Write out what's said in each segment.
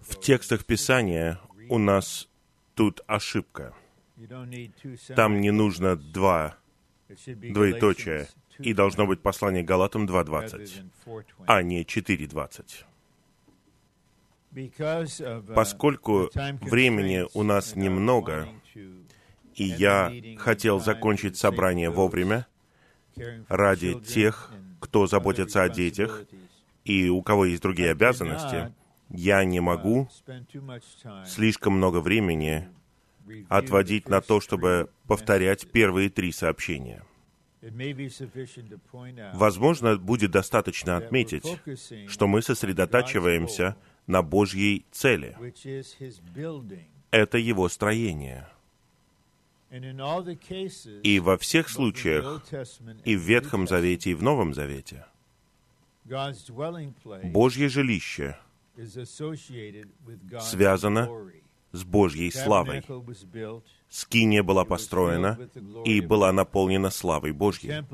В текстах Писания у нас тут ошибка. Там не нужно два двоеточия, и должно быть послание Галатам 2.20, а не 4.20. Поскольку времени у нас немного, и я хотел закончить собрание вовремя ради тех, кто заботится о детях и у кого есть другие обязанности, я не могу слишком много времени отводить на то, чтобы повторять первые три сообщения. Возможно, будет достаточно отметить, что мы сосредотачиваемся на Божьей цели. Это Его строение. И во всех случаях, и в Ветхом Завете, и в Новом Завете, Божье жилище связано с Божьей славой. Скиния была построена и была наполнена славой Божьей.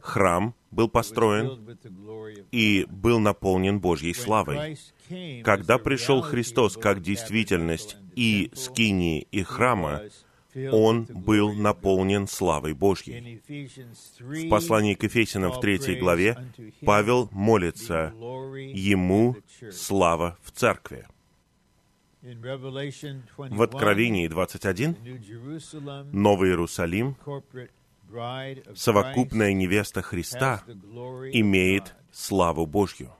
Храм был построен и был наполнен Божьей славой. Когда пришел Христос как действительность и скинии, и храма, он был наполнен славой Божьей. В послании к Ефесянам в третьей главе Павел молится «Ему слава в церкви». В Откровении 21 Новый Иерусалим, совокупная невеста Христа, имеет славу Божью.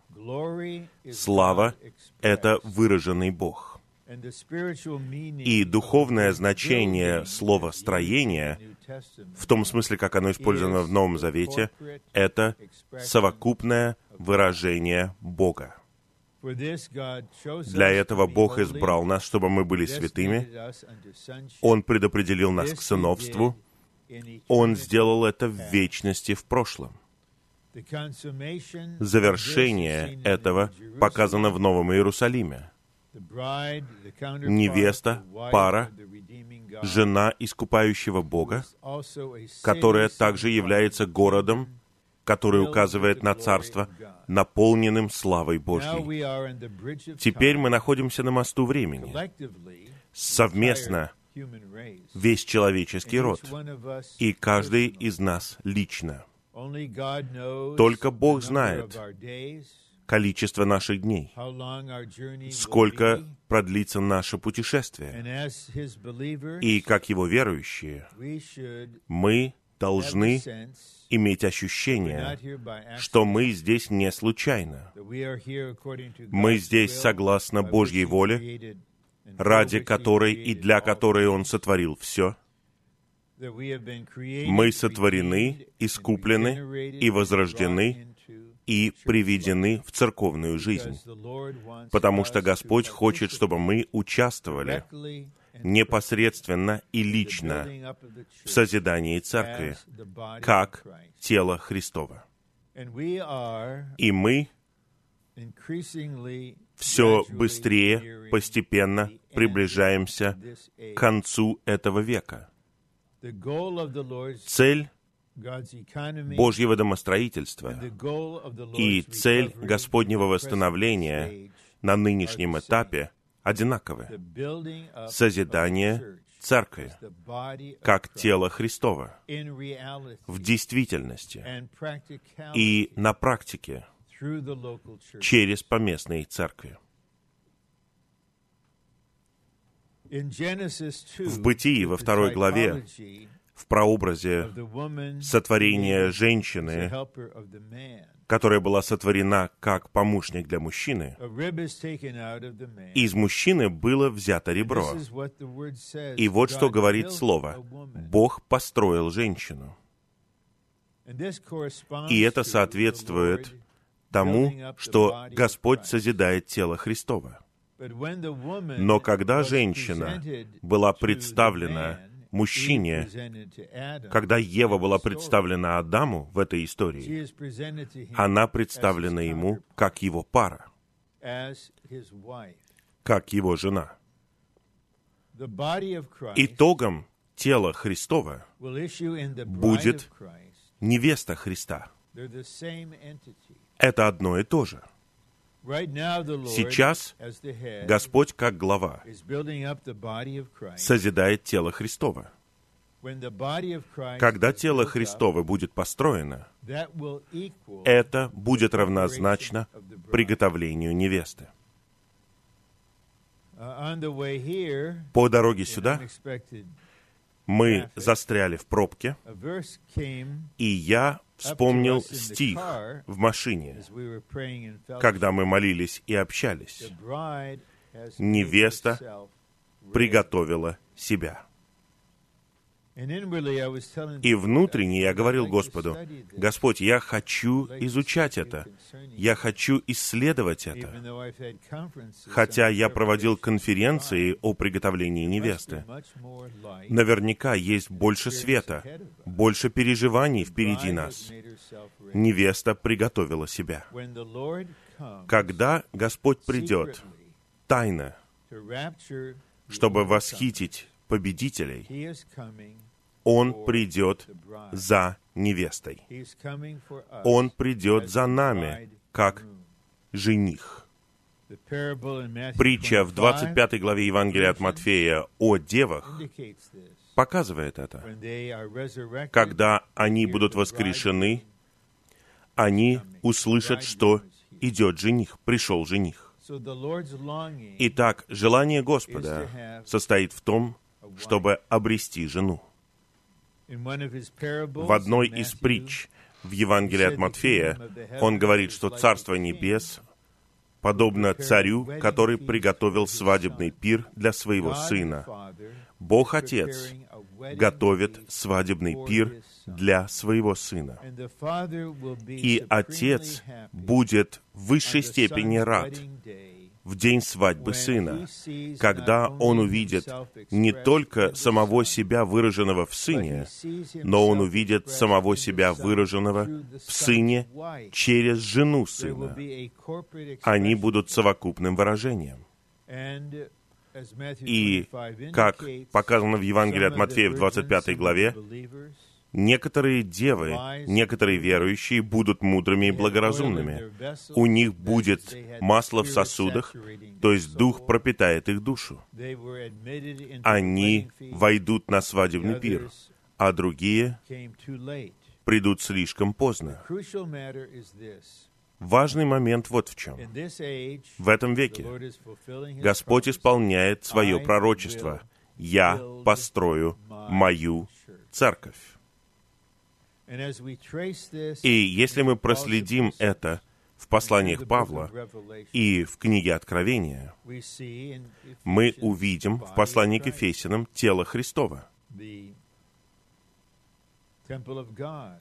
Слава — это выраженный Бог. И духовное значение слова «строение», в том смысле, как оно использовано в Новом Завете, это совокупное выражение Бога. Для этого Бог избрал нас, чтобы мы были святыми. Он предопределил нас к сыновству. Он сделал это в вечности в прошлом. Завершение этого показано в Новом Иерусалиме. Невеста, пара, жена искупающего Бога, которая также является городом, который указывает на Царство, наполненным славой Божьей. Теперь мы находимся на мосту времени. Совместно весь человеческий род, и каждый из нас лично. Только Бог знает количество наших дней, сколько продлится наше путешествие. И как Его верующие, мы должны иметь ощущение, что мы здесь не случайно. Мы здесь согласно Божьей воле, ради которой и для которой Он сотворил все. Мы сотворены, искуплены и возрождены и приведены в церковную жизнь, потому что Господь хочет, чтобы мы участвовали непосредственно и лично в созидании церкви, как тело Христова. И мы все быстрее, постепенно приближаемся к концу этого века. Цель Божьего домостроительства и цель Господнего восстановления на нынешнем этапе одинаковы. Созидание церкви как тело Христова в действительности и на практике через поместные церкви. В Бытии, во второй главе, в прообразе сотворения женщины, которая была сотворена как помощник для мужчины, из мужчины было взято ребро. И вот что говорит Слово. Бог построил женщину. И это соответствует тому, что Господь созидает тело Христова. Но когда женщина была представлена мужчине, когда Ева была представлена Адаму в этой истории, она представлена ему как его пара, как его жена. Итогом тела Христова будет невеста Христа. Это одно и то же. Сейчас Господь, как глава, созидает тело Христово. Когда тело Христово будет построено, это будет равнозначно приготовлению невесты. По дороге сюда мы застряли в пробке, и я вспомнил стих в машине, когда мы молились и общались. Невеста приготовила себя. И внутренне я говорил Господу, Господь, я хочу изучать это, я хочу исследовать это. Хотя я проводил конференции о приготовлении невесты. Наверняка есть больше света, больше переживаний впереди нас. Невеста приготовила себя. Когда Господь придет, тайно, чтобы восхитить победителей, он придет за невестой. Он придет за нами, как жених. Притча в 25 главе Евангелия от Матфея о девах показывает это. Когда они будут воскрешены, они услышат, что идет жених, пришел жених. Итак, желание Господа состоит в том, чтобы обрести жену. В одной из притч в Евангелии от Матфея он говорит, что Царство Небес подобно царю, который приготовил свадебный пир для своего сына. Бог Отец готовит свадебный пир для своего сына. И Отец будет в высшей степени рад, в день свадьбы сына, когда он увидит не только самого себя, выраженного в сыне, но он увидит самого себя, выраженного в сыне через жену сына. Они будут совокупным выражением. И, как показано в Евангелии от Матфея в 25 главе, Некоторые девы, некоторые верующие будут мудрыми и благоразумными. У них будет масло в сосудах, то есть Дух пропитает их душу. Они войдут на свадебный пир, а другие придут слишком поздно. Важный момент вот в чем. В этом веке Господь исполняет свое пророчество. «Я построю мою церковь». И если мы проследим это в посланиях Павла и в книге Откровения, мы увидим в послании к Ефесянам тело Христова,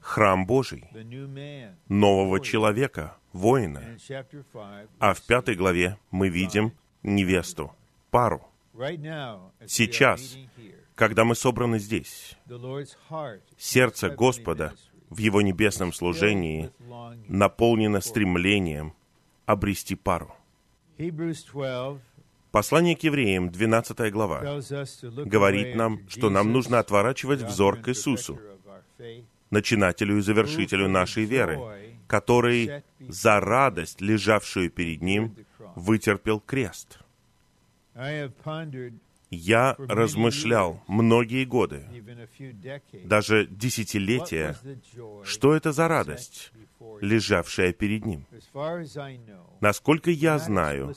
храм Божий, нового человека, воина. А в пятой главе мы видим невесту, пару. Сейчас когда мы собраны здесь. Сердце Господа в Его небесном служении наполнено стремлением обрести пару. Послание к евреям, 12 глава, говорит нам, что нам нужно отворачивать взор к Иисусу, начинателю и завершителю нашей веры, который за радость, лежавшую перед Ним, вытерпел крест я размышлял многие годы, даже десятилетия, что это за радость, лежавшая перед ним. Насколько я знаю,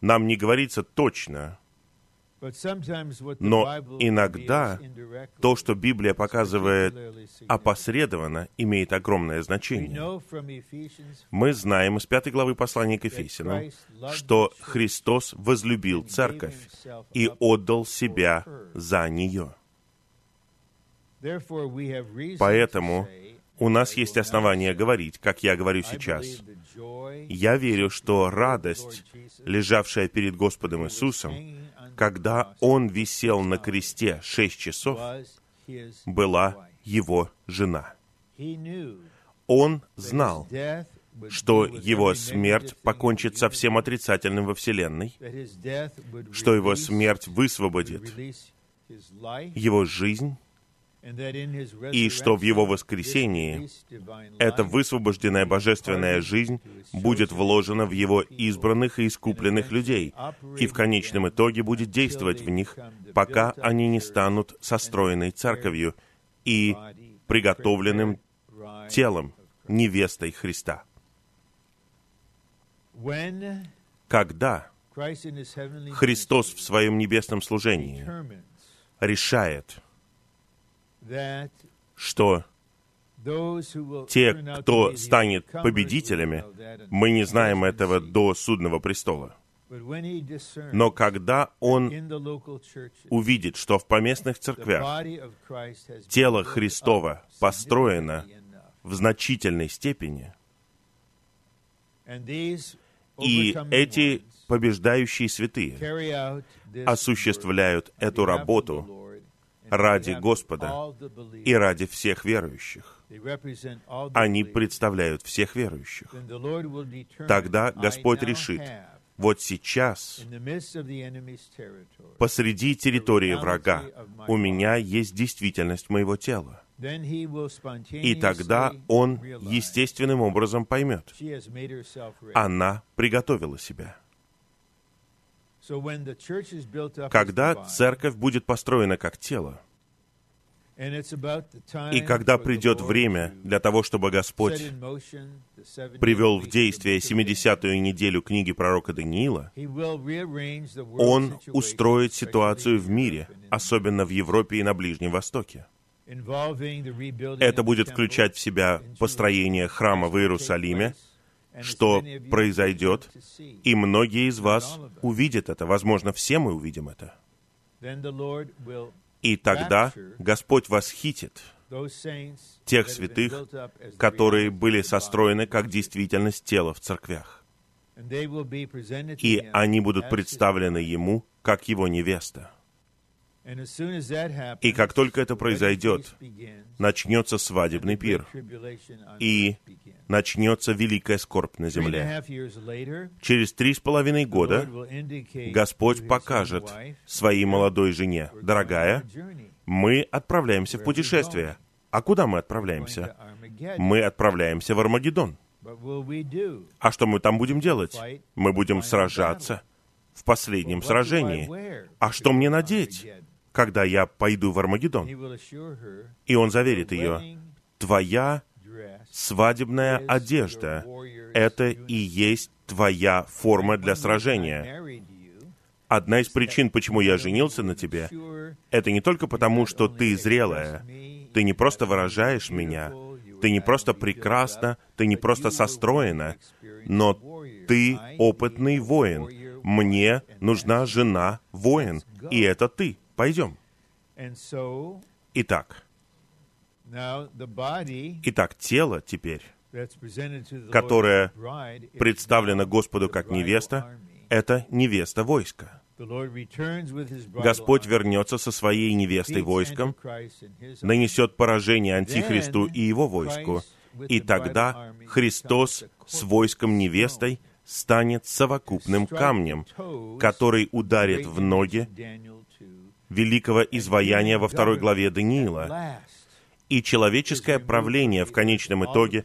нам не говорится точно, но иногда то, что Библия показывает опосредованно, имеет огромное значение. Мы знаем из пятой главы послания к Ефесянам, что Христос возлюбил церковь и отдал себя за нее. Поэтому у нас есть основания говорить, как я говорю сейчас. Я верю, что радость, лежавшая перед Господом Иисусом, когда Он висел на кресте шесть часов, была Его жена. Он знал, что его смерть покончит со всем отрицательным во Вселенной, что его смерть высвободит его жизнь и что в Его воскресении эта высвобожденная божественная жизнь будет вложена в Его избранных и искупленных людей, и в конечном итоге будет действовать в них, пока они не станут состроенной церковью и приготовленным телом, невестой Христа. Когда Христос в своем небесном служении решает, что те, кто станет победителями, мы не знаем этого до судного престола. Но когда он увидит, что в поместных церквях тело Христова построено в значительной степени, и эти побеждающие святые осуществляют эту работу ради Господа и ради всех верующих. Они представляют всех верующих. Тогда Господь решит, вот сейчас, посреди территории врага, у меня есть действительность моего тела. И тогда он естественным образом поймет, она приготовила себя. Когда церковь будет построена как тело, и когда придет время для того, чтобы Господь привел в действие 70-ю неделю книги пророка Даниила, Он устроит ситуацию в мире, особенно в Европе и на Ближнем Востоке. Это будет включать в себя построение храма в Иерусалиме, что произойдет, и многие из вас увидят это. Возможно, все мы увидим это. И тогда Господь восхитит тех святых, которые были состроены как действительность тела в церквях. И они будут представлены Ему как Его невеста. И как только это произойдет, начнется свадебный пир, и начнется великая скорбь на земле. Через три с половиной года Господь покажет своей молодой жене, «Дорогая, мы отправляемся в путешествие». А куда мы отправляемся? Мы отправляемся в Армагеддон. А что мы там будем делать? Мы будем сражаться в последнем сражении. А что мне надеть? Когда я пойду в Армагеддон. И он заверит ее, твоя свадебная одежда — это и есть твоя форма для сражения. Одна из причин, почему я женился на тебе, это не только потому, что ты зрелая, ты не просто выражаешь меня, ты не просто прекрасна, ты не просто состроена, но ты опытный воин. Мне нужна жена воин, и это ты. Пойдем. Итак, Итак, тело теперь, которое представлено Господу как невеста, это невеста войска. Господь вернется со своей невестой войском, нанесет поражение Антихристу и его войску, и тогда Христос с войском невестой станет совокупным камнем, который ударит в ноги великого изваяния во второй главе Даниила. И человеческое правление в конечном итоге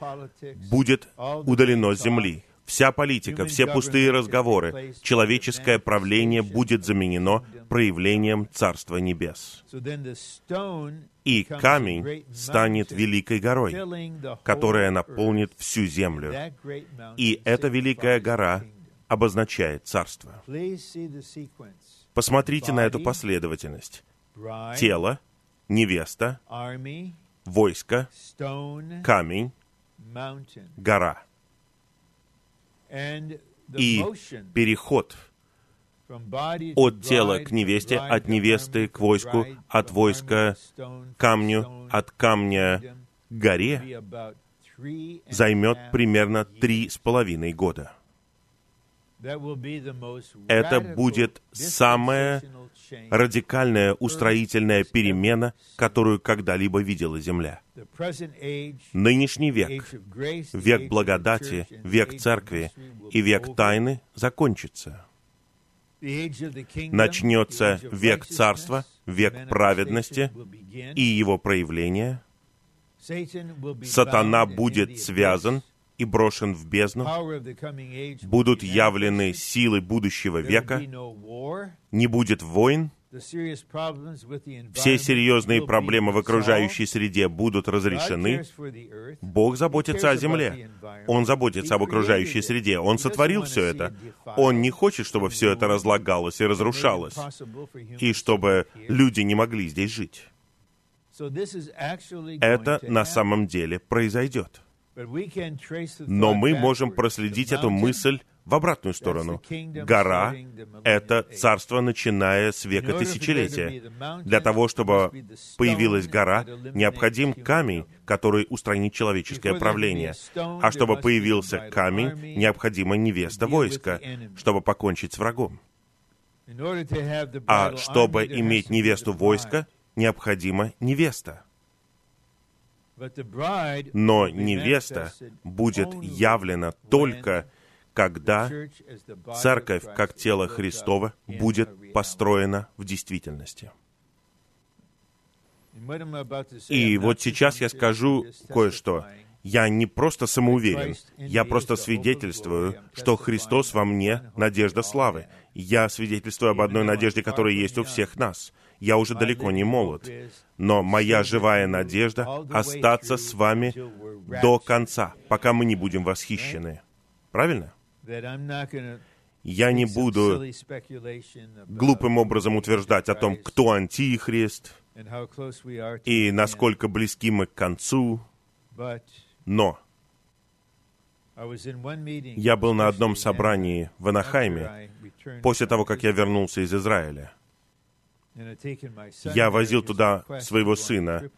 будет удалено с земли. Вся политика, все пустые разговоры, человеческое правление будет заменено проявлением Царства Небес. И камень станет великой горой, которая наполнит всю землю. И эта великая гора обозначает Царство. Посмотрите на эту последовательность. Тело, невеста, войско, камень, гора. И переход от тела к невесте, от невесты к войску, от войска к камню, от камня к горе займет примерно три с половиной года. Это будет самая радикальная устроительная перемена, которую когда-либо видела Земля. Нынешний век, век благодати, век церкви и век тайны закончится. начнется век царства, век праведности и его проявления. Сатана будет связан и брошен в бездну. Будут явлены силы будущего века. Не будет войн. Все серьезные проблемы в окружающей среде будут разрешены. Бог заботится о земле. Он заботится об окружающей среде. Он сотворил все это. Он не хочет, чтобы все это разлагалось и разрушалось, и чтобы люди не могли здесь жить. Это на самом деле произойдет. Но мы можем проследить эту мысль в обратную сторону. Гора — это царство, начиная с века тысячелетия. Для того, чтобы появилась гора, необходим камень, который устранит человеческое правление. А чтобы появился камень, необходима невеста войска, чтобы покончить с врагом. А чтобы иметь невесту войска, необходима невеста. Но невеста будет явлена только когда церковь, как тело Христова, будет построена в действительности. И вот сейчас я скажу кое-что. Я не просто самоуверен, я просто свидетельствую, что Христос во мне — надежда славы. Я свидетельствую об одной надежде, которая есть у всех нас. Я уже далеко не молод, но моя живая надежда — остаться с вами до конца, пока мы не будем восхищены. Правильно? Я не буду глупым образом утверждать о том, кто антихрист и насколько близки мы к концу, но я был на одном собрании в Анахайме после того, как я вернулся из Израиля. Я возил туда своего сына.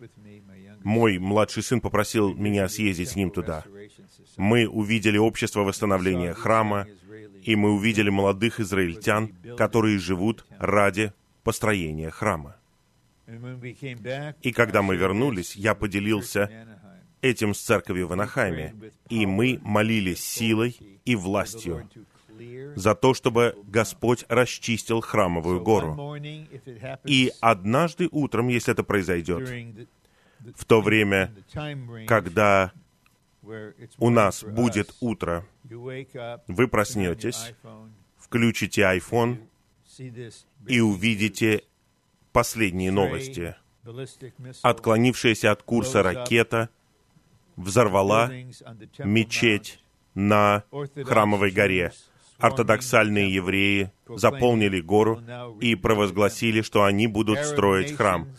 Мой младший сын попросил меня съездить с ним туда. Мы увидели общество восстановления храма, и мы увидели молодых израильтян, которые живут ради построения храма. И когда мы вернулись, я поделился этим с церковью в Анахайме, и мы молились силой и властью за то, чтобы Господь расчистил храмовую гору. И однажды утром, если это произойдет, в то время, когда у нас будет утро, вы проснетесь, включите iPhone и увидите последние новости. Отклонившаяся от курса ракета взорвала мечеть на Храмовой горе ортодоксальные евреи заполнили гору и провозгласили, что они будут строить храм.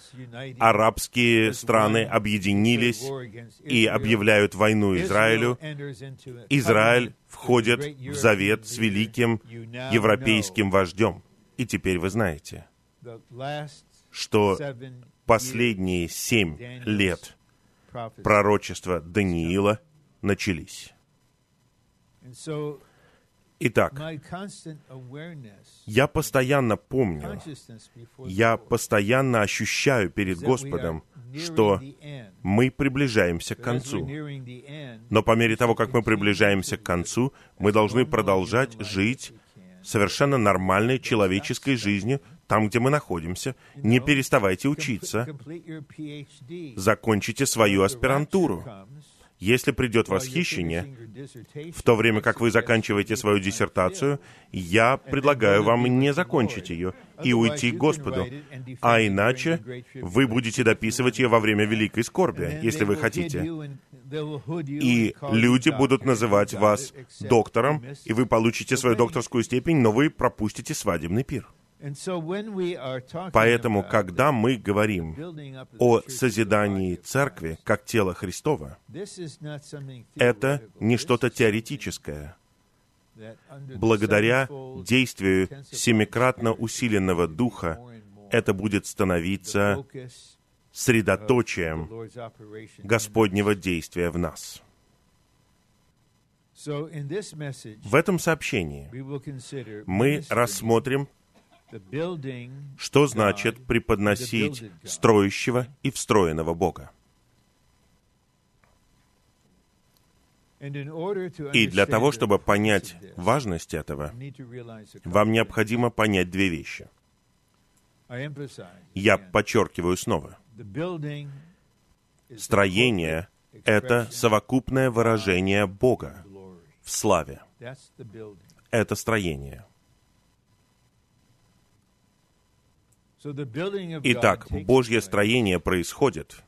Арабские страны объединились и объявляют войну Израилю. Израиль входит в завет с великим европейским вождем. И теперь вы знаете, что последние семь лет пророчества Даниила начались. Итак, я постоянно помню, я постоянно ощущаю перед Господом, что мы приближаемся к концу. Но по мере того, как мы приближаемся к концу, мы должны продолжать жить совершенно нормальной человеческой жизнью там, где мы находимся. Не переставайте учиться. Закончите свою аспирантуру. Если придет восхищение, в то время как вы заканчиваете свою диссертацию, я предлагаю вам не закончить ее и уйти к Господу. А иначе вы будете дописывать ее во время великой скорби, если вы хотите. И люди будут называть вас доктором, и вы получите свою докторскую степень, но вы пропустите свадебный пир. Поэтому, когда мы говорим о созидании церкви как тела Христова, это не что-то теоретическое. Благодаря действию семикратно усиленного Духа это будет становиться средоточием Господнего действия в нас. В этом сообщении мы рассмотрим что значит преподносить строящего и встроенного Бога? И для того, чтобы понять важность этого, вам необходимо понять две вещи. Я подчеркиваю снова. Строение — это совокупное выражение Бога в славе. Это строение. Итак, Божье строение происходит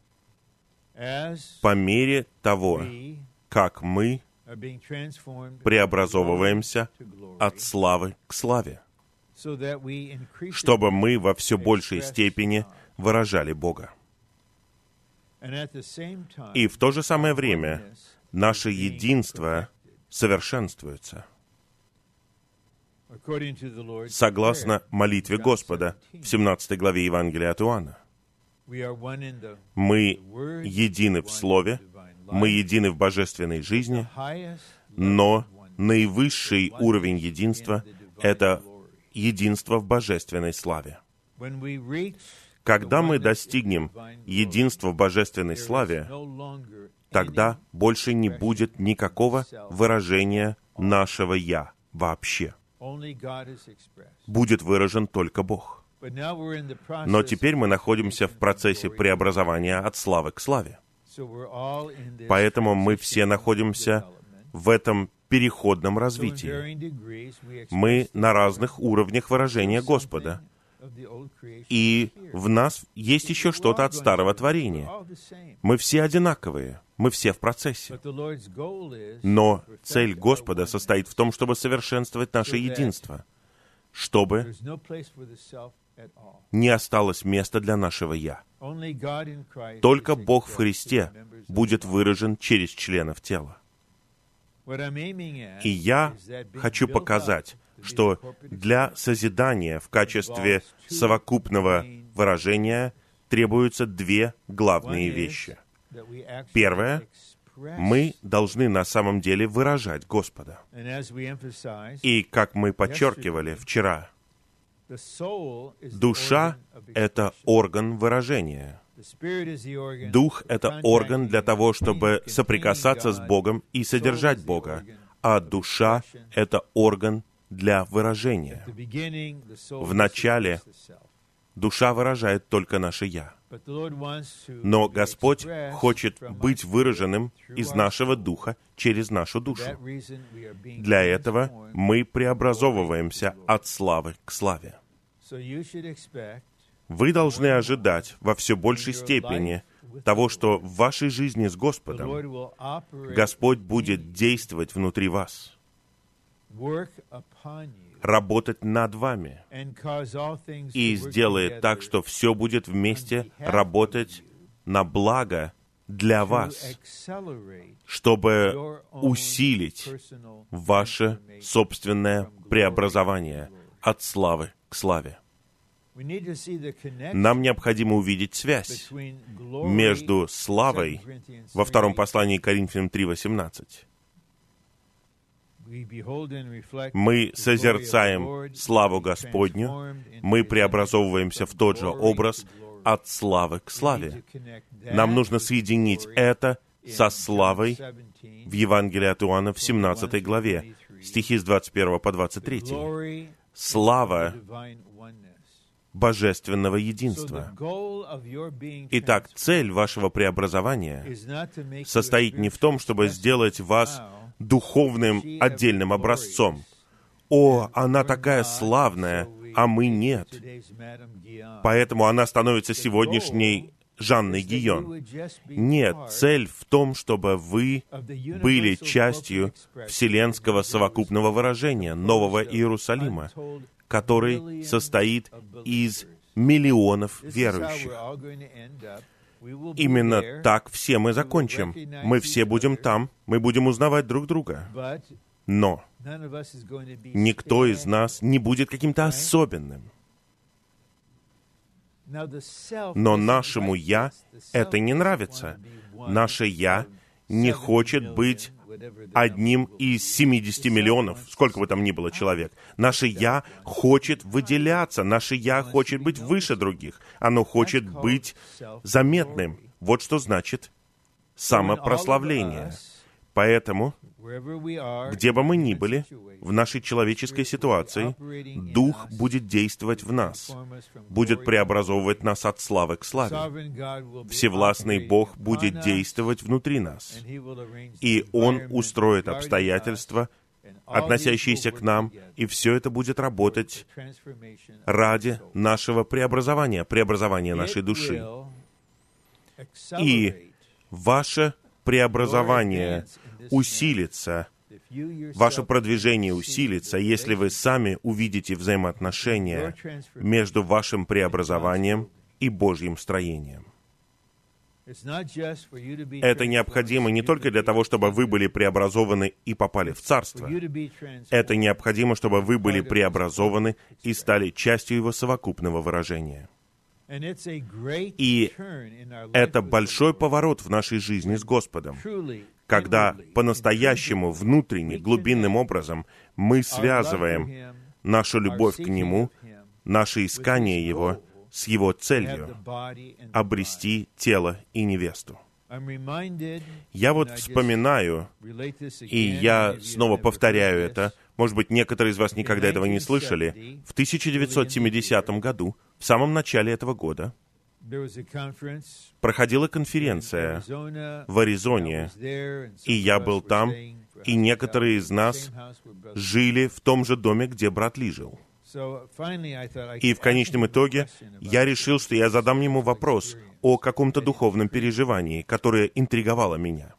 по мере того, как мы преобразовываемся от славы к славе, чтобы мы во все большей степени выражали Бога. И в то же самое время наше единство совершенствуется. Согласно молитве Господа в 17 главе Евангелия от Иоанна. Мы едины в Слове, мы едины в божественной жизни, но наивысший уровень единства — это единство в божественной славе. Когда мы достигнем единства в божественной славе, тогда больше не будет никакого выражения нашего «я» вообще. Будет выражен только Бог. Но теперь мы находимся в процессе преобразования от славы к славе. Поэтому мы все находимся в этом переходном развитии. Мы на разных уровнях выражения Господа. И в нас есть еще что-то от старого творения. Мы все одинаковые, мы все в процессе. Но цель Господа состоит в том, чтобы совершенствовать наше единство, чтобы не осталось места для нашего «я». Только Бог в Христе будет выражен через членов тела. И я хочу показать, что для созидания в качестве совокупного выражения требуются две главные вещи. Первое мы должны на самом деле выражать Господа. И, как мы подчеркивали вчера, Душа — это орган выражения. Дух — это орган для того, чтобы соприкасаться с Богом и содержать Бога, а душа — это орган для выражения. В начале душа выражает только наше «я». Но Господь хочет быть выраженным из нашего духа через нашу душу. Для этого мы преобразовываемся от славы к славе. Вы должны ожидать во все большей степени того, что в вашей жизни с Господом Господь будет действовать внутри вас, работать над вами и сделает так, что все будет вместе работать на благо для вас, чтобы усилить ваше собственное преобразование от славы к славе. Нам необходимо увидеть связь между славой во втором послании Коринфянам 3.18 мы созерцаем славу Господню, мы преобразовываемся в тот же образ от славы к славе. Нам нужно соединить это со славой в Евангелии от Иоанна в 17 главе, стихи с 21 по 23. Слава божественного единства. Итак, цель вашего преобразования состоит не в том, чтобы сделать вас духовным отдельным образцом. О, она такая славная, а мы нет. Поэтому она становится сегодняшней Жанной Гион. Нет, цель в том, чтобы вы были частью вселенского совокупного выражения Нового Иерусалима, который состоит из миллионов верующих. Именно так все мы закончим. Мы все будем там, мы будем узнавать друг друга. Но никто из нас не будет каким-то особенным. Но нашему «я» это не нравится. Наше «я» не хочет быть одним из 70 миллионов, сколько бы там ни было человек. Наше «я» хочет выделяться, наше «я» хочет быть выше других, оно хочет быть заметным. Вот что значит самопрославление. Поэтому, где бы мы ни были, в нашей человеческой ситуации, Дух будет действовать в нас, будет преобразовывать нас от славы к славе. Всевластный Бог будет действовать внутри нас, и Он устроит обстоятельства, относящиеся к нам, и все это будет работать ради нашего преобразования, преобразования нашей души. И ваше преобразование усилится, ваше продвижение усилится, если вы сами увидите взаимоотношения между вашим преобразованием и Божьим строением. Это необходимо не только для того, чтобы вы были преобразованы и попали в Царство. Это необходимо, чтобы вы были преобразованы и стали частью Его совокупного выражения. И это большой поворот в нашей жизни с Господом, когда по-настоящему, внутренне, глубинным образом мы связываем нашу любовь к Нему, наше искание Его с Его целью — обрести тело и невесту. Я вот вспоминаю, и я снова повторяю это, может быть, некоторые из вас никогда этого не слышали, в 1970 году, в самом начале этого года, проходила конференция в Аризоне, и я был там, и некоторые из нас жили в том же доме, где брат Ли жил. И в конечном итоге я решил, что я задам ему вопрос о каком-то духовном переживании, которое интриговало меня.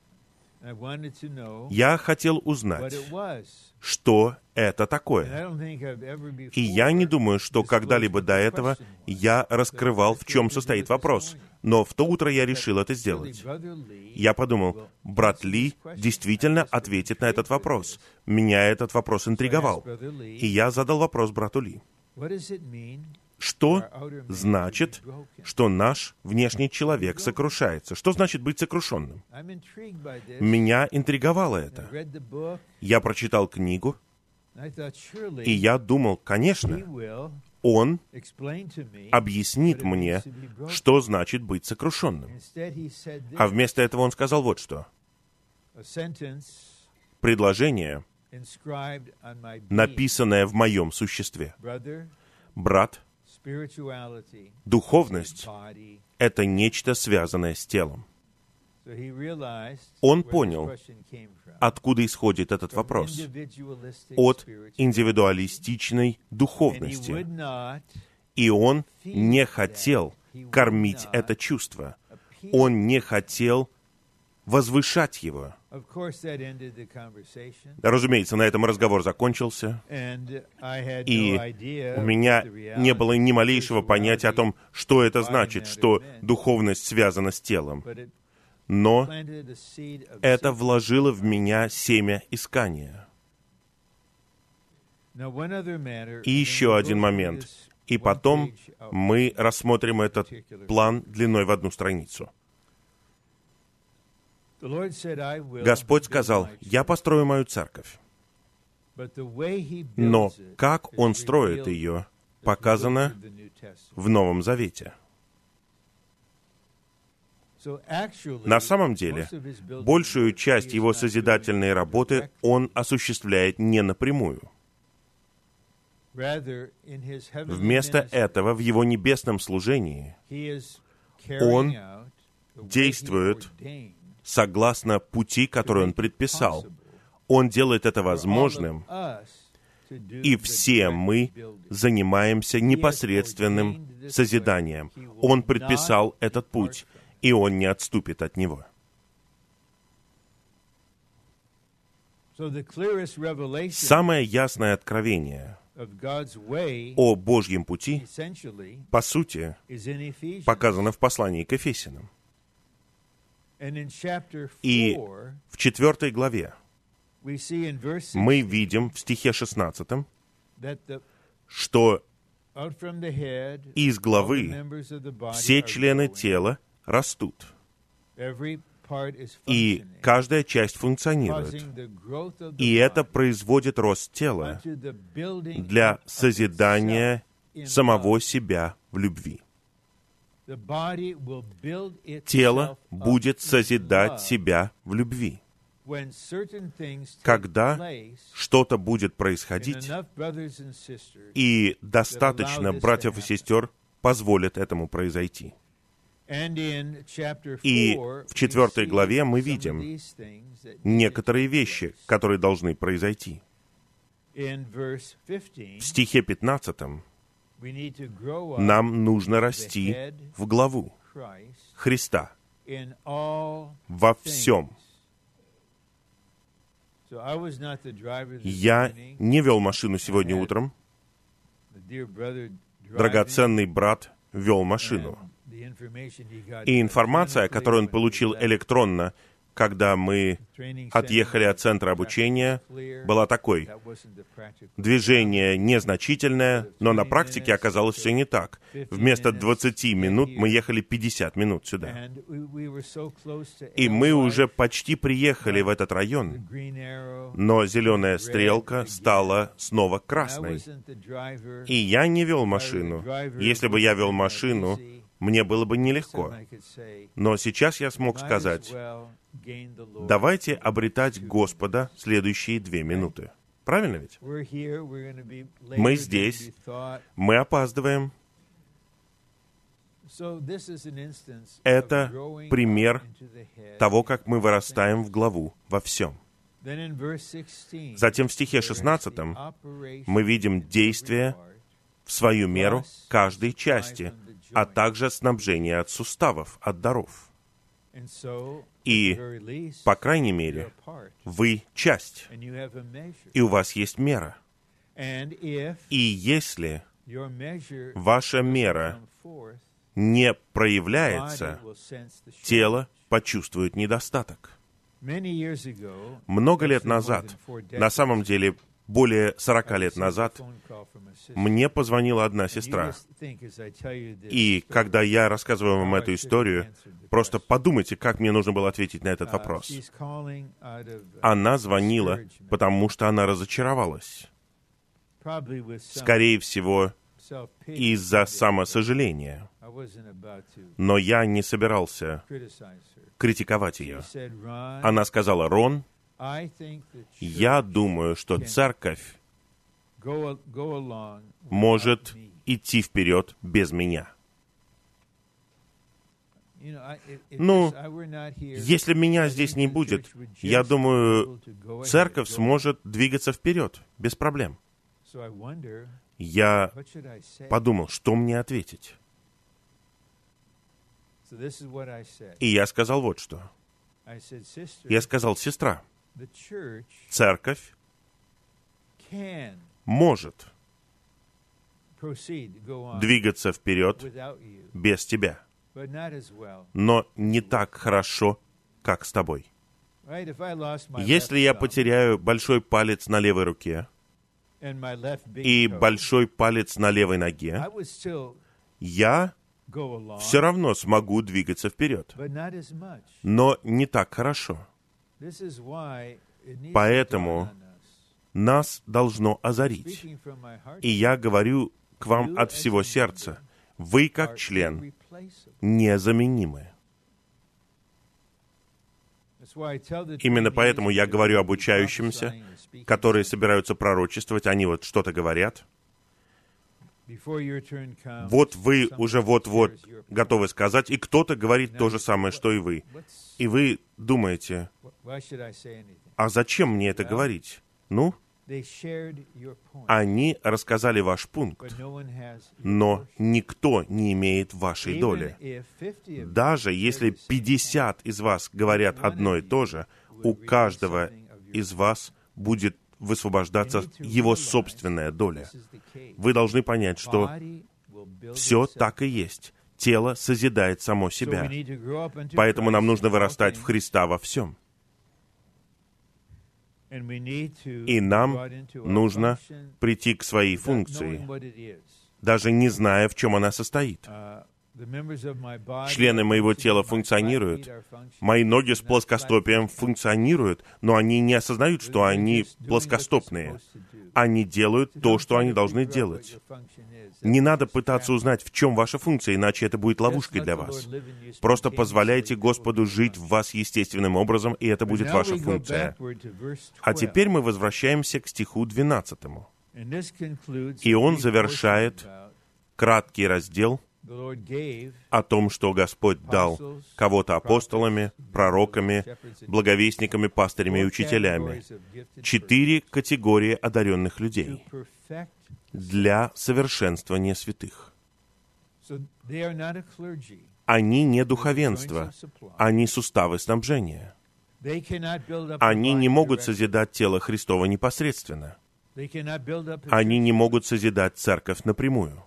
Я хотел узнать, что это такое. И я не думаю, что когда-либо до этого я раскрывал, в чем состоит вопрос. Но в то утро я решил это сделать. Я подумал, брат Ли действительно ответит на этот вопрос. Меня этот вопрос интриговал. И я задал вопрос брату Ли. Что значит, что наш внешний человек сокрушается? Что значит быть сокрушенным? Меня интриговало это. Я прочитал книгу, и я думал, конечно, он объяснит мне, что значит быть сокрушенным. А вместо этого он сказал вот что. Предложение, написанное в моем существе. Брат, Духовность — это нечто, связанное с телом. Он понял, откуда исходит этот вопрос. От индивидуалистичной духовности. И он не хотел кормить это чувство. Он не хотел возвышать его. Разумеется, на этом разговор закончился, и у меня не было ни малейшего понятия о том, что это значит, что духовность связана с телом. Но это вложило в меня семя искания. И еще один момент. И потом мы рассмотрим этот план длиной в одну страницу. Господь сказал, «Я построю мою церковь». Но как Он строит ее, показано в Новом Завете. На самом деле, большую часть его созидательной работы он осуществляет не напрямую. Вместо этого в его небесном служении он действует согласно пути, который Он предписал. Он делает это возможным, и все мы занимаемся непосредственным созиданием. Он предписал этот путь, и Он не отступит от него. Самое ясное откровение о Божьем пути, по сути, показано в послании к Ефесянам. И в четвертой главе мы видим в стихе 16, что из главы все члены тела растут, и каждая часть функционирует. И это производит рост тела для созидания самого себя в любви. Тело будет созидать себя в любви. когда что-то будет происходить, и достаточно братьев и сестер позволят этому произойти. И в четвертой главе мы видим некоторые вещи, которые должны произойти. В стихе 15 нам нужно расти в главу Христа во всем. Я не вел машину сегодня утром. Драгоценный брат вел машину. И информация, которую он получил электронно, когда мы отъехали от центра обучения, была такой. Движение незначительное, но на практике оказалось все не так. Вместо 20 минут мы ехали 50 минут сюда. И мы уже почти приехали в этот район, но зеленая стрелка стала снова красной. И я не вел машину. Если бы я вел машину, мне было бы нелегко. Но сейчас я смог сказать, давайте обретать Господа следующие две минуты. Правильно ведь? Мы здесь, мы опаздываем. Это пример того, как мы вырастаем в главу во всем. Затем в стихе 16 мы видим действие в свою меру каждой части, а также снабжение от суставов, от даров. И, по крайней мере, вы часть, и у вас есть мера. И если ваша мера не проявляется, тело почувствует недостаток. Много лет назад, на самом деле более 40 лет назад мне позвонила одна сестра. И когда я рассказываю вам эту историю, просто подумайте, как мне нужно было ответить на этот вопрос. Она звонила, потому что она разочаровалась. Скорее всего, из-за самосожаления. Но я не собирался критиковать ее. Она сказала, Рон, я думаю, что церковь может идти вперед без меня. Ну, если меня здесь не будет, я думаю, церковь сможет двигаться вперед без проблем. Я подумал, что мне ответить. И я сказал вот что. Я сказал, сестра, церковь может двигаться вперед без тебя, но не так хорошо, как с тобой. Если я потеряю большой палец на левой руке и большой палец на левой ноге, я все равно смогу двигаться вперед, но не так хорошо. Поэтому нас должно озарить. И я говорю к вам от всего сердца, вы как член незаменимы. Именно поэтому я говорю обучающимся, которые собираются пророчествовать, они вот что-то говорят. Вот вы уже вот-вот готовы сказать, и кто-то говорит то же самое, что и вы. И вы думаете, а зачем мне это говорить? Ну, они рассказали ваш пункт, но никто не имеет вашей доли. Даже если 50 из вас говорят одно и то же, у каждого из вас будет высвобождаться его собственная доля. Вы должны понять, что все так и есть. Тело созидает само себя. Поэтому нам нужно вырастать в Христа во всем. И нам нужно прийти к своей функции, даже не зная, в чем она состоит. Члены моего тела функционируют. Мои ноги с плоскостопием функционируют, но они не осознают, что они плоскостопные. Они делают то, что они должны делать. Не надо пытаться узнать, в чем ваша функция, иначе это будет ловушкой для вас. Просто позволяйте Господу жить в вас естественным образом, и это будет ваша функция. А теперь мы возвращаемся к стиху 12. И он завершает краткий раздел о том, что Господь дал кого-то апостолами, пророками, благовестниками, пастырями и учителями. Четыре категории одаренных людей для совершенствования святых. Они не духовенство, они суставы снабжения. Они не могут созидать тело Христова непосредственно. Они не могут созидать церковь напрямую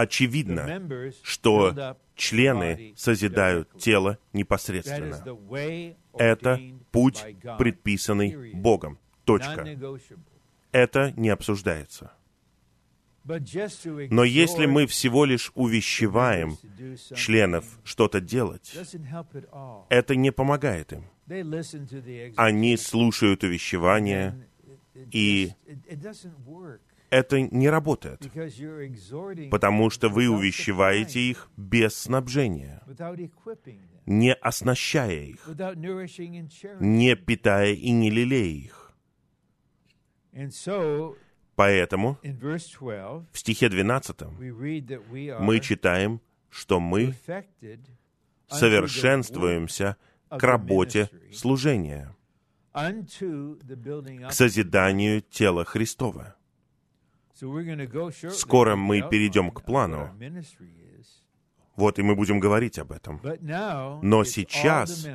очевидно, что члены созидают тело непосредственно. Это путь, предписанный Богом. Точка. Это не обсуждается. Но если мы всего лишь увещеваем членов что-то делать, это не помогает им. Они слушают увещевания, и это не работает, потому что вы увещеваете их без снабжения, не оснащая их, не питая и не лелея их. Поэтому в стихе 12 мы читаем, что мы совершенствуемся к работе служения, к созиданию тела Христова. Скоро мы перейдем к плану. Вот, и мы будем говорить об этом. Но сейчас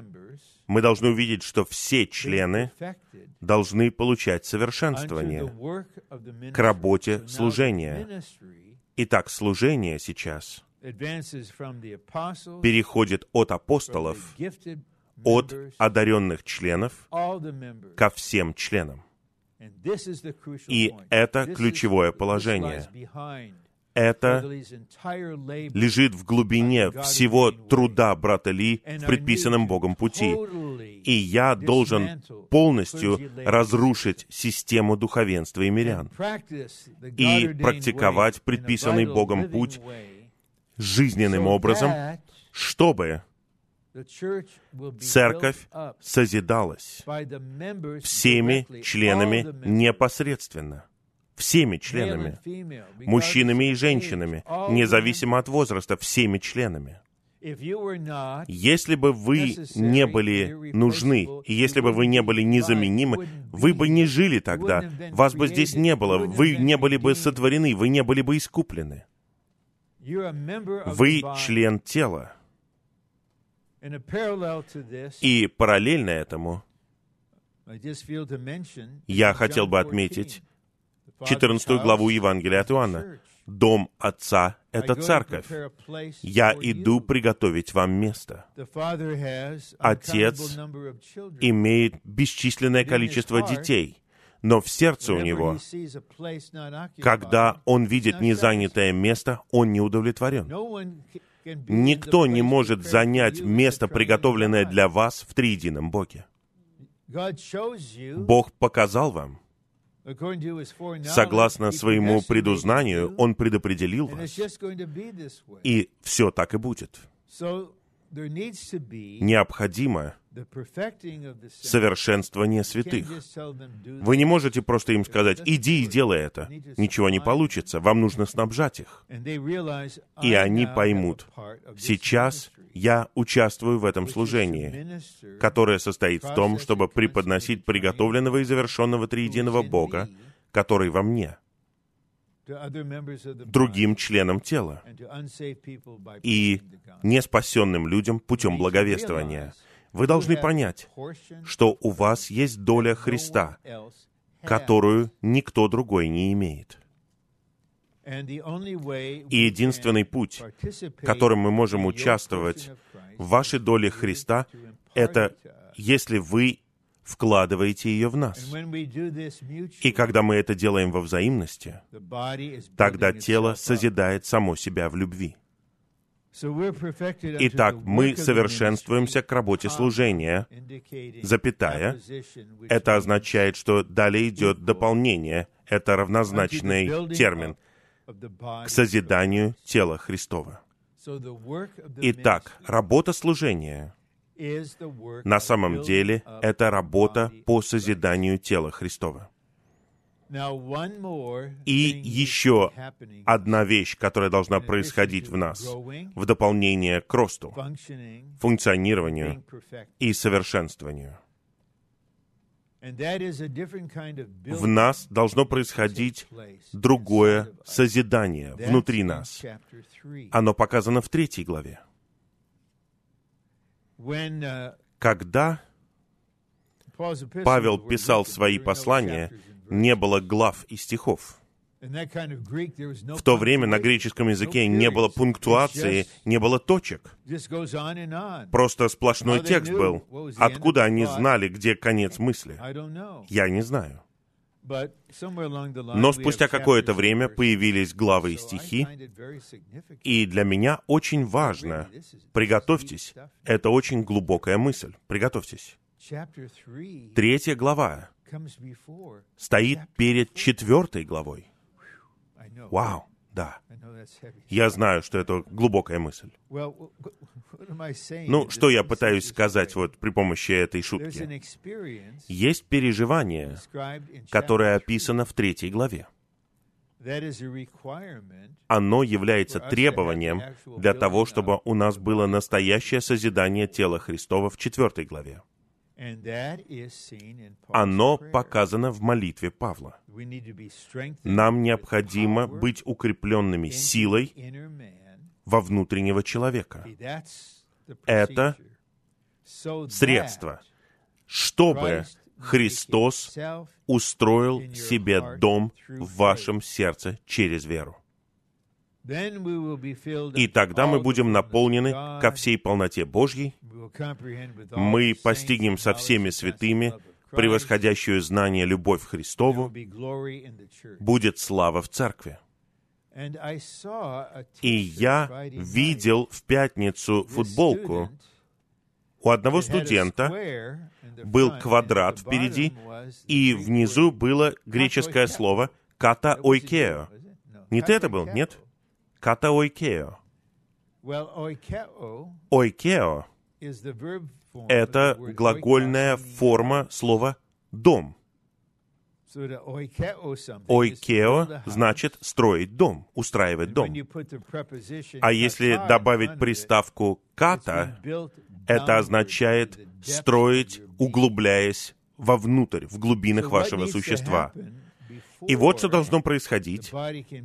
мы должны увидеть, что все члены должны получать совершенствование к работе служения. Итак, служение сейчас переходит от апостолов, от одаренных членов ко всем членам. И это ключевое положение. Это лежит в глубине всего труда брата Ли в предписанном Богом пути. И я должен полностью разрушить систему духовенства и мирян. И практиковать предписанный Богом путь жизненным образом, чтобы церковь созидалась всеми членами непосредственно. Всеми членами. Мужчинами и женщинами, независимо от возраста, всеми членами. Если бы вы не были нужны, и если бы вы не были незаменимы, вы бы не жили тогда, вас бы здесь не было, вы не были бы сотворены, вы не были бы искуплены. Вы член тела. И параллельно этому я хотел бы отметить 14 главу Евангелия от Иоанна. «Дом Отца — это церковь. Я иду приготовить вам место». Отец имеет бесчисленное количество детей, но в сердце у него, когда он видит незанятое место, он не удовлетворен. Никто не может занять место, приготовленное для вас в триедином Боге. Бог показал вам. Согласно своему предузнанию, Он предопределил вас. И все так и будет. Необходимо совершенствование святых. Вы не можете просто им сказать, иди и делай это. Ничего не получится, вам нужно снабжать их. И они поймут, сейчас я участвую в этом служении, которое состоит в том, чтобы преподносить приготовленного и завершенного триединого Бога, который во мне, другим членам тела и неспасенным людям путем благовествования — вы должны понять, что у вас есть доля Христа, которую никто другой не имеет. И единственный путь, которым мы можем участвовать в вашей доле Христа, это если вы вкладываете ее в нас. И когда мы это делаем во взаимности, тогда тело созидает само себя в любви. Итак, мы совершенствуемся к работе служения, запятая. Это означает, что далее идет дополнение. Это равнозначный термин к созиданию тела Христова. Итак, работа служения на самом деле это работа по созиданию тела Христова. И еще одна вещь, которая должна происходить в нас, в дополнение к росту, функционированию и совершенствованию. В нас должно происходить другое созидание внутри нас. Оно показано в третьей главе. Когда Павел писал свои послания, не было глав и стихов. В то время на греческом языке не было пунктуации, не было точек. Просто сплошной текст был. Откуда они знали, где конец мысли? Я не знаю. Но спустя какое-то время появились главы и стихи, и для меня очень важно, приготовьтесь, это очень глубокая мысль, приготовьтесь. Третья глава стоит перед четвертой главой. Вау, да. Я знаю, что это глубокая мысль. Ну, что я пытаюсь сказать вот при помощи этой шутки? Есть переживание, которое описано в третьей главе. Оно является требованием для того, чтобы у нас было настоящее созидание тела Христова в четвертой главе. Оно показано в молитве Павла. Нам необходимо быть укрепленными силой во внутреннего человека. Это средство, чтобы Христос устроил себе дом в вашем сердце через веру. И тогда мы будем наполнены ко всей полноте Божьей. Мы постигнем со всеми святыми превосходящую знание любовь Христову. Будет слава в церкви. И я видел в пятницу футболку. У одного студента был квадрат впереди, и внизу было греческое слово «ката ойкео». Не ты это был? Нет? Ката ойкео. Ойкео — это глагольная форма слова «дом». Ойкео значит строить дом, устраивать дом. А если добавить приставку «ката», это означает строить, углубляясь вовнутрь, в глубинах вашего существа. И вот что должно происходить,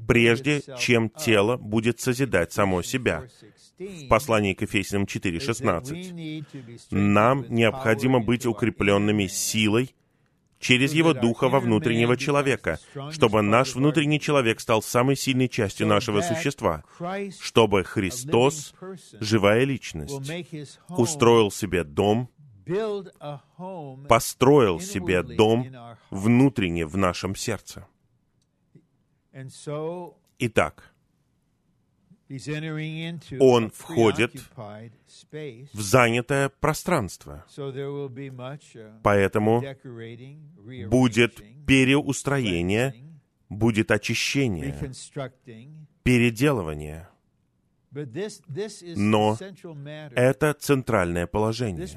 прежде чем тело будет созидать само себя. В послании к Ефесянам 4.16 нам необходимо быть укрепленными силой через Его Духа во внутреннего человека, чтобы наш внутренний человек стал самой сильной частью нашего существа, чтобы Христос, живая личность, устроил себе дом построил себе дом внутренне в нашем сердце. Итак, он входит в занятое пространство. Поэтому будет переустроение, будет очищение, переделывание. Но это центральное положение.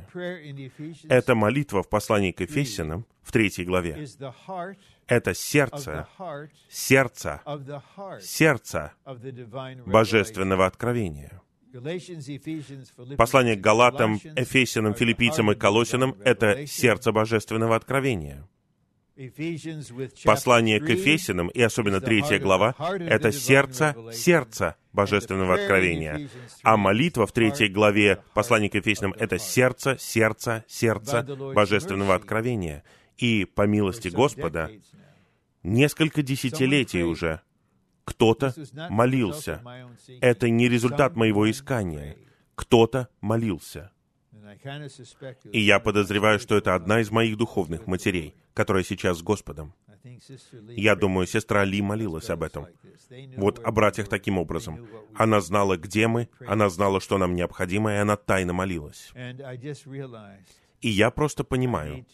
Эта молитва в послании к Ефесянам в третьей главе. Это сердце, сердце, сердце божественного откровения. Послание к Галатам, Эфесянам, Филиппийцам и Колосинам — это сердце божественного откровения. Послание к Ефесянам, и особенно третья глава, это сердце, сердце божественного откровения. А молитва в третьей главе послания к Ефесянам — это сердце, сердце, сердце божественного откровения. И, по милости Господа, несколько десятилетий уже кто-то молился. Это не результат моего искания. Кто-то молился. И я подозреваю, что это одна из моих духовных матерей, которая сейчас с Господом. Я думаю, сестра Ли молилась об этом. Вот о братьях таким образом. Она знала, где мы, она знала, что нам необходимо, и она тайно молилась. И я просто понимаю,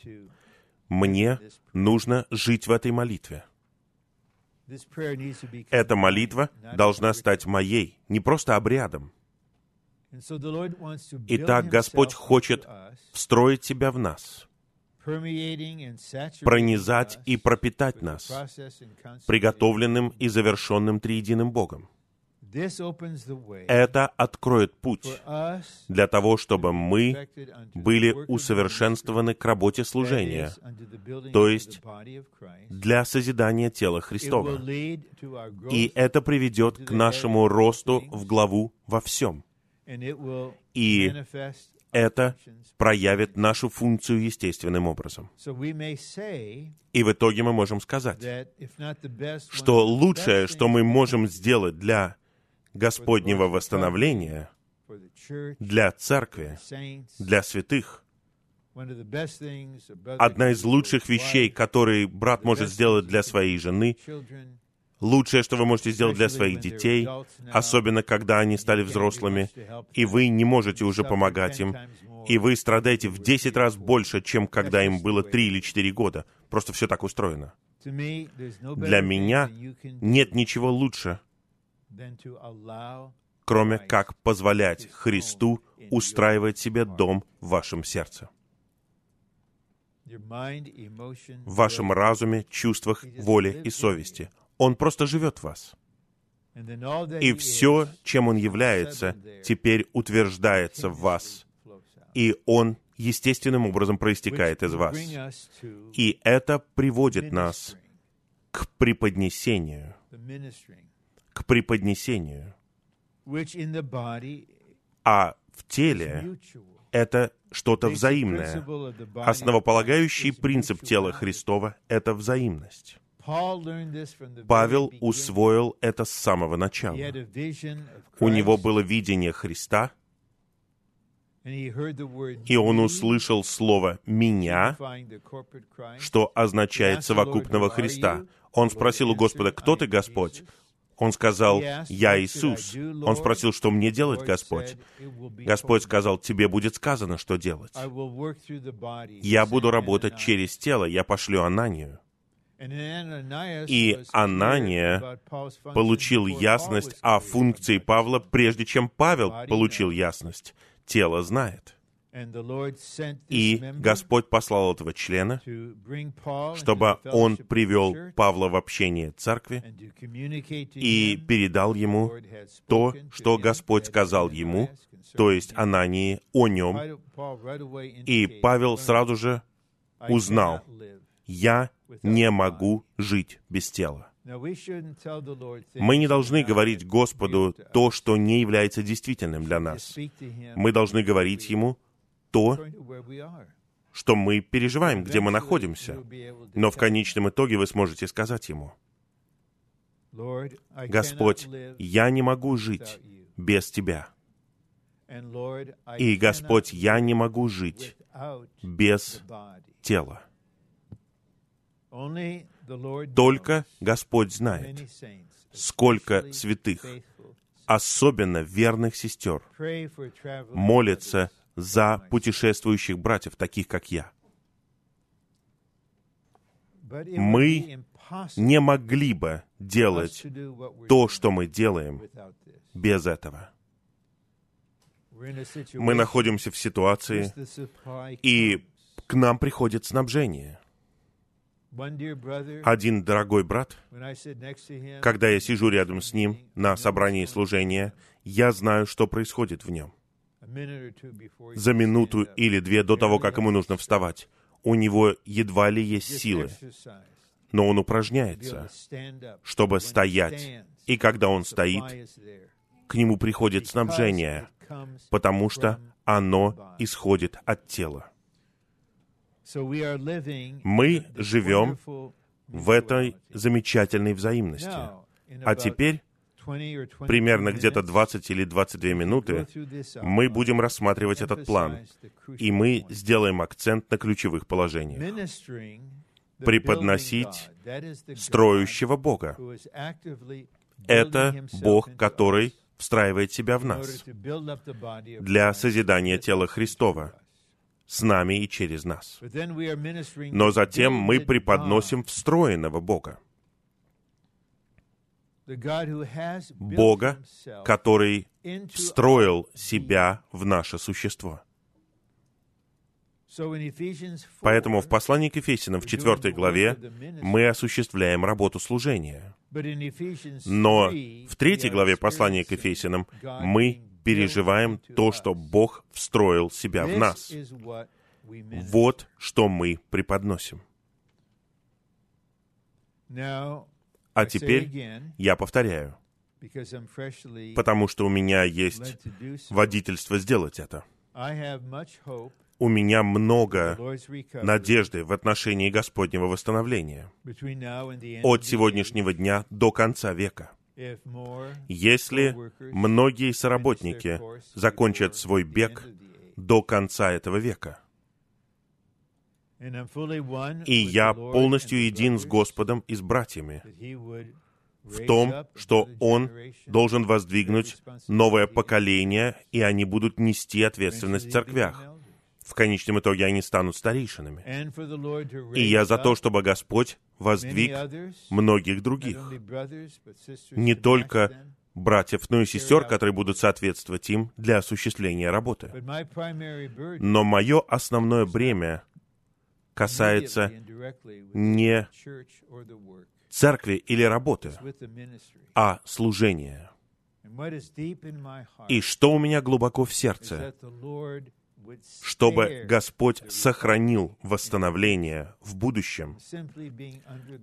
мне нужно жить в этой молитве. Эта молитва должна стать моей, не просто обрядом. Итак, Господь хочет встроить себя в нас, пронизать и пропитать нас приготовленным и завершенным триединым Богом. Это откроет путь для того, чтобы мы были усовершенствованы к работе служения, то есть для созидания тела Христова. И это приведет к нашему росту в главу во всем. И это проявит нашу функцию естественным образом. И в итоге мы можем сказать, что лучшее, что мы можем сделать для Господнего восстановления, для церкви, для святых, одна из лучших вещей, которые брат может сделать для своей жены, лучшее, что вы можете сделать для своих детей, особенно когда они стали взрослыми, и вы не можете уже помогать им, и вы страдаете в 10 раз больше, чем когда им было 3 или 4 года. Просто все так устроено. Для меня нет ничего лучше, кроме как позволять Христу устраивать себе дом в вашем сердце. В вашем разуме, чувствах, воле и совести. Он просто живет в вас. И все, чем Он является, теперь утверждается в вас. И Он естественным образом проистекает из вас. И это приводит нас к преподнесению. К преподнесению. А в теле это что-то взаимное. Основополагающий принцип тела Христова — это взаимность. Павел усвоил это с самого начала. У него было видение Христа, и он услышал слово «меня», что означает совокупного Христа. Он спросил у Господа, «Кто ты, Господь?» Он сказал, «Я Иисус». Он спросил, что мне делать, Господь? Господь сказал, «Тебе будет сказано, что делать». Я буду работать через тело, я пошлю Ананию. И Анания получил ясность о функции Павла, прежде чем Павел получил ясность. Тело знает. И Господь послал этого члена, чтобы он привел Павла в общение церкви и передал ему то, что Господь сказал ему, то есть Анании о нем. И Павел сразу же узнал, «Я не могу жить без тела». Мы не должны говорить Господу то, что не является действительным для нас. Мы должны говорить Ему то, что мы переживаем, где мы находимся. Но в конечном итоге вы сможете сказать Ему, «Господь, я не могу жить без Тебя». И, Господь, я не могу жить без тела. Только Господь знает, сколько святых, особенно верных сестер, молятся за путешествующих братьев, таких как я. Мы не могли бы делать то, что мы делаем, без этого. Мы находимся в ситуации, и к нам приходит снабжение. Один дорогой брат, когда я сижу рядом с ним на собрании служения, я знаю, что происходит в нем. За минуту или две до того, как ему нужно вставать, у него едва ли есть силы, но он упражняется, чтобы стоять. И когда он стоит, к нему приходит снабжение, потому что оно исходит от тела. Мы живем в этой замечательной взаимности. А теперь, примерно где-то 20 или 22 минуты, мы будем рассматривать этот план, и мы сделаем акцент на ключевых положениях. Преподносить строящего Бога. Это Бог, который встраивает себя в нас для созидания тела Христова с нами и через нас. Но затем мы преподносим встроенного Бога. Бога, который встроил себя в наше существо. Поэтому в послании к Ефесянам в 4 главе мы осуществляем работу служения. Но в 3 главе послания к Ефесянам мы переживаем то, что Бог встроил себя в нас. Вот что мы преподносим. А теперь я повторяю, потому что у меня есть водительство сделать это. У меня много надежды в отношении Господнего восстановления от сегодняшнего дня до конца века. Если многие соработники закончат свой бег до конца этого века, и я полностью един с Господом и с братьями. в том, что Он должен воздвигнуть новое поколение, и они будут нести ответственность в церквях. В конечном итоге они станут старейшинами. И я за то, чтобы Господь воздвиг многих других, не только братьев, но и сестер, которые будут соответствовать им для осуществления работы. Но мое основное бремя касается не церкви или работы, а служения. И что у меня глубоко в сердце, чтобы Господь сохранил восстановление в будущем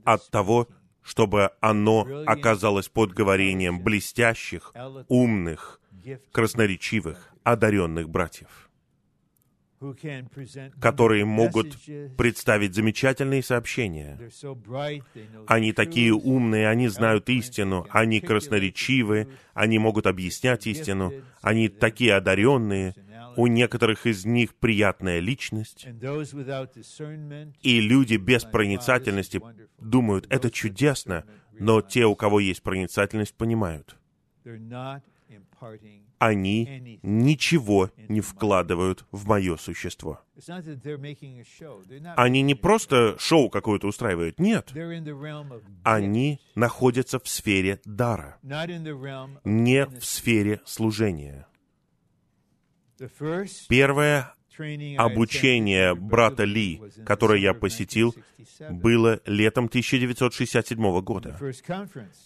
от того, чтобы оно оказалось под говорением блестящих, умных, красноречивых, одаренных братьев которые могут представить замечательные сообщения. Они такие умные, они знают истину, они красноречивы, они могут объяснять истину, они такие одаренные, у некоторых из них приятная личность, и люди без проницательности думают, это чудесно, но те, у кого есть проницательность, понимают, они ничего не вкладывают в мое существо. Они не просто шоу какое-то устраивают, нет. Они находятся в сфере дара, не в сфере служения. Первое обучение брата Ли, которое я посетил, было летом 1967 года.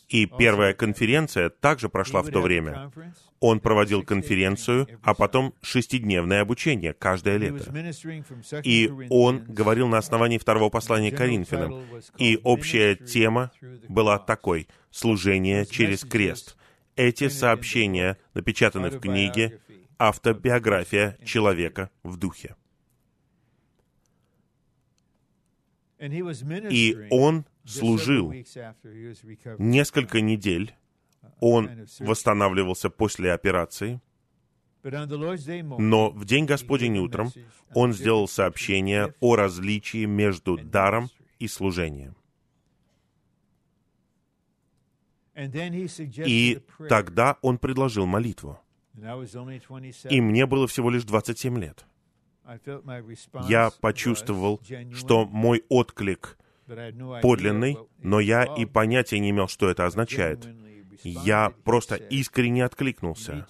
И первая конференция также прошла в то время. Он проводил конференцию, а потом шестидневное обучение каждое лето. И он говорил на основании второго послания Коринфянам. И общая тема была такой — «Служение через крест». Эти сообщения напечатаны в книге автобиография человека в духе. И он служил несколько недель, он восстанавливался после операции, но в день Господень утром он сделал сообщение о различии между даром и служением. И тогда он предложил молитву. И мне было всего лишь 27 лет. Я почувствовал, что мой отклик подлинный, но я и понятия не имел, что это означает. Я просто искренне откликнулся.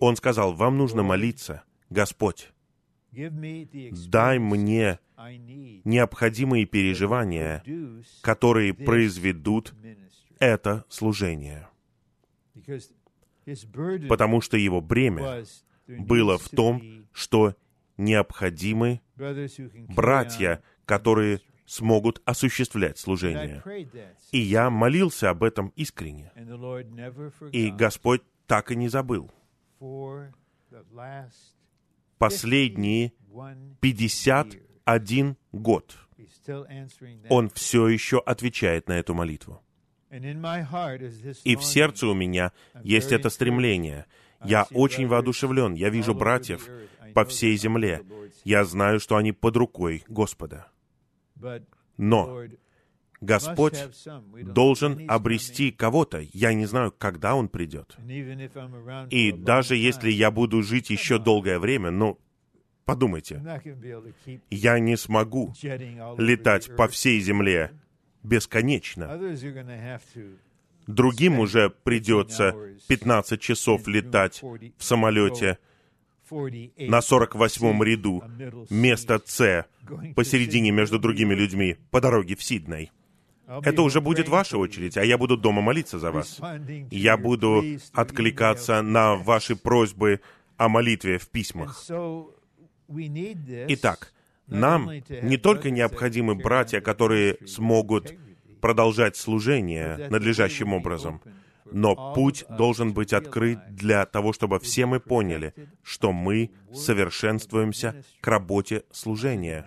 Он сказал, вам нужно молиться, Господь, дай мне необходимые переживания, которые произведут это служение потому что его бремя было в том, что необходимы братья, которые смогут осуществлять служение. И я молился об этом искренне. И Господь так и не забыл. Последние 51 год Он все еще отвечает на эту молитву. И в сердце у меня есть это стремление. Я очень воодушевлен. Я вижу братьев по всей земле. Я знаю, что они под рукой Господа. Но Господь должен обрести кого-то. Я не знаю, когда Он придет. И даже если я буду жить еще долгое время, ну, подумайте, я не смогу летать по всей земле бесконечно. Другим уже придется 15 часов летать в самолете на 48-м ряду, место С, посередине между другими людьми, по дороге в Сидней. Это уже будет ваша очередь, а я буду дома молиться за вас. Я буду откликаться на ваши просьбы о молитве в письмах. Итак, нам не только необходимы братья, которые смогут продолжать служение надлежащим образом, но путь должен быть открыт для того, чтобы все мы поняли, что мы совершенствуемся к работе служения,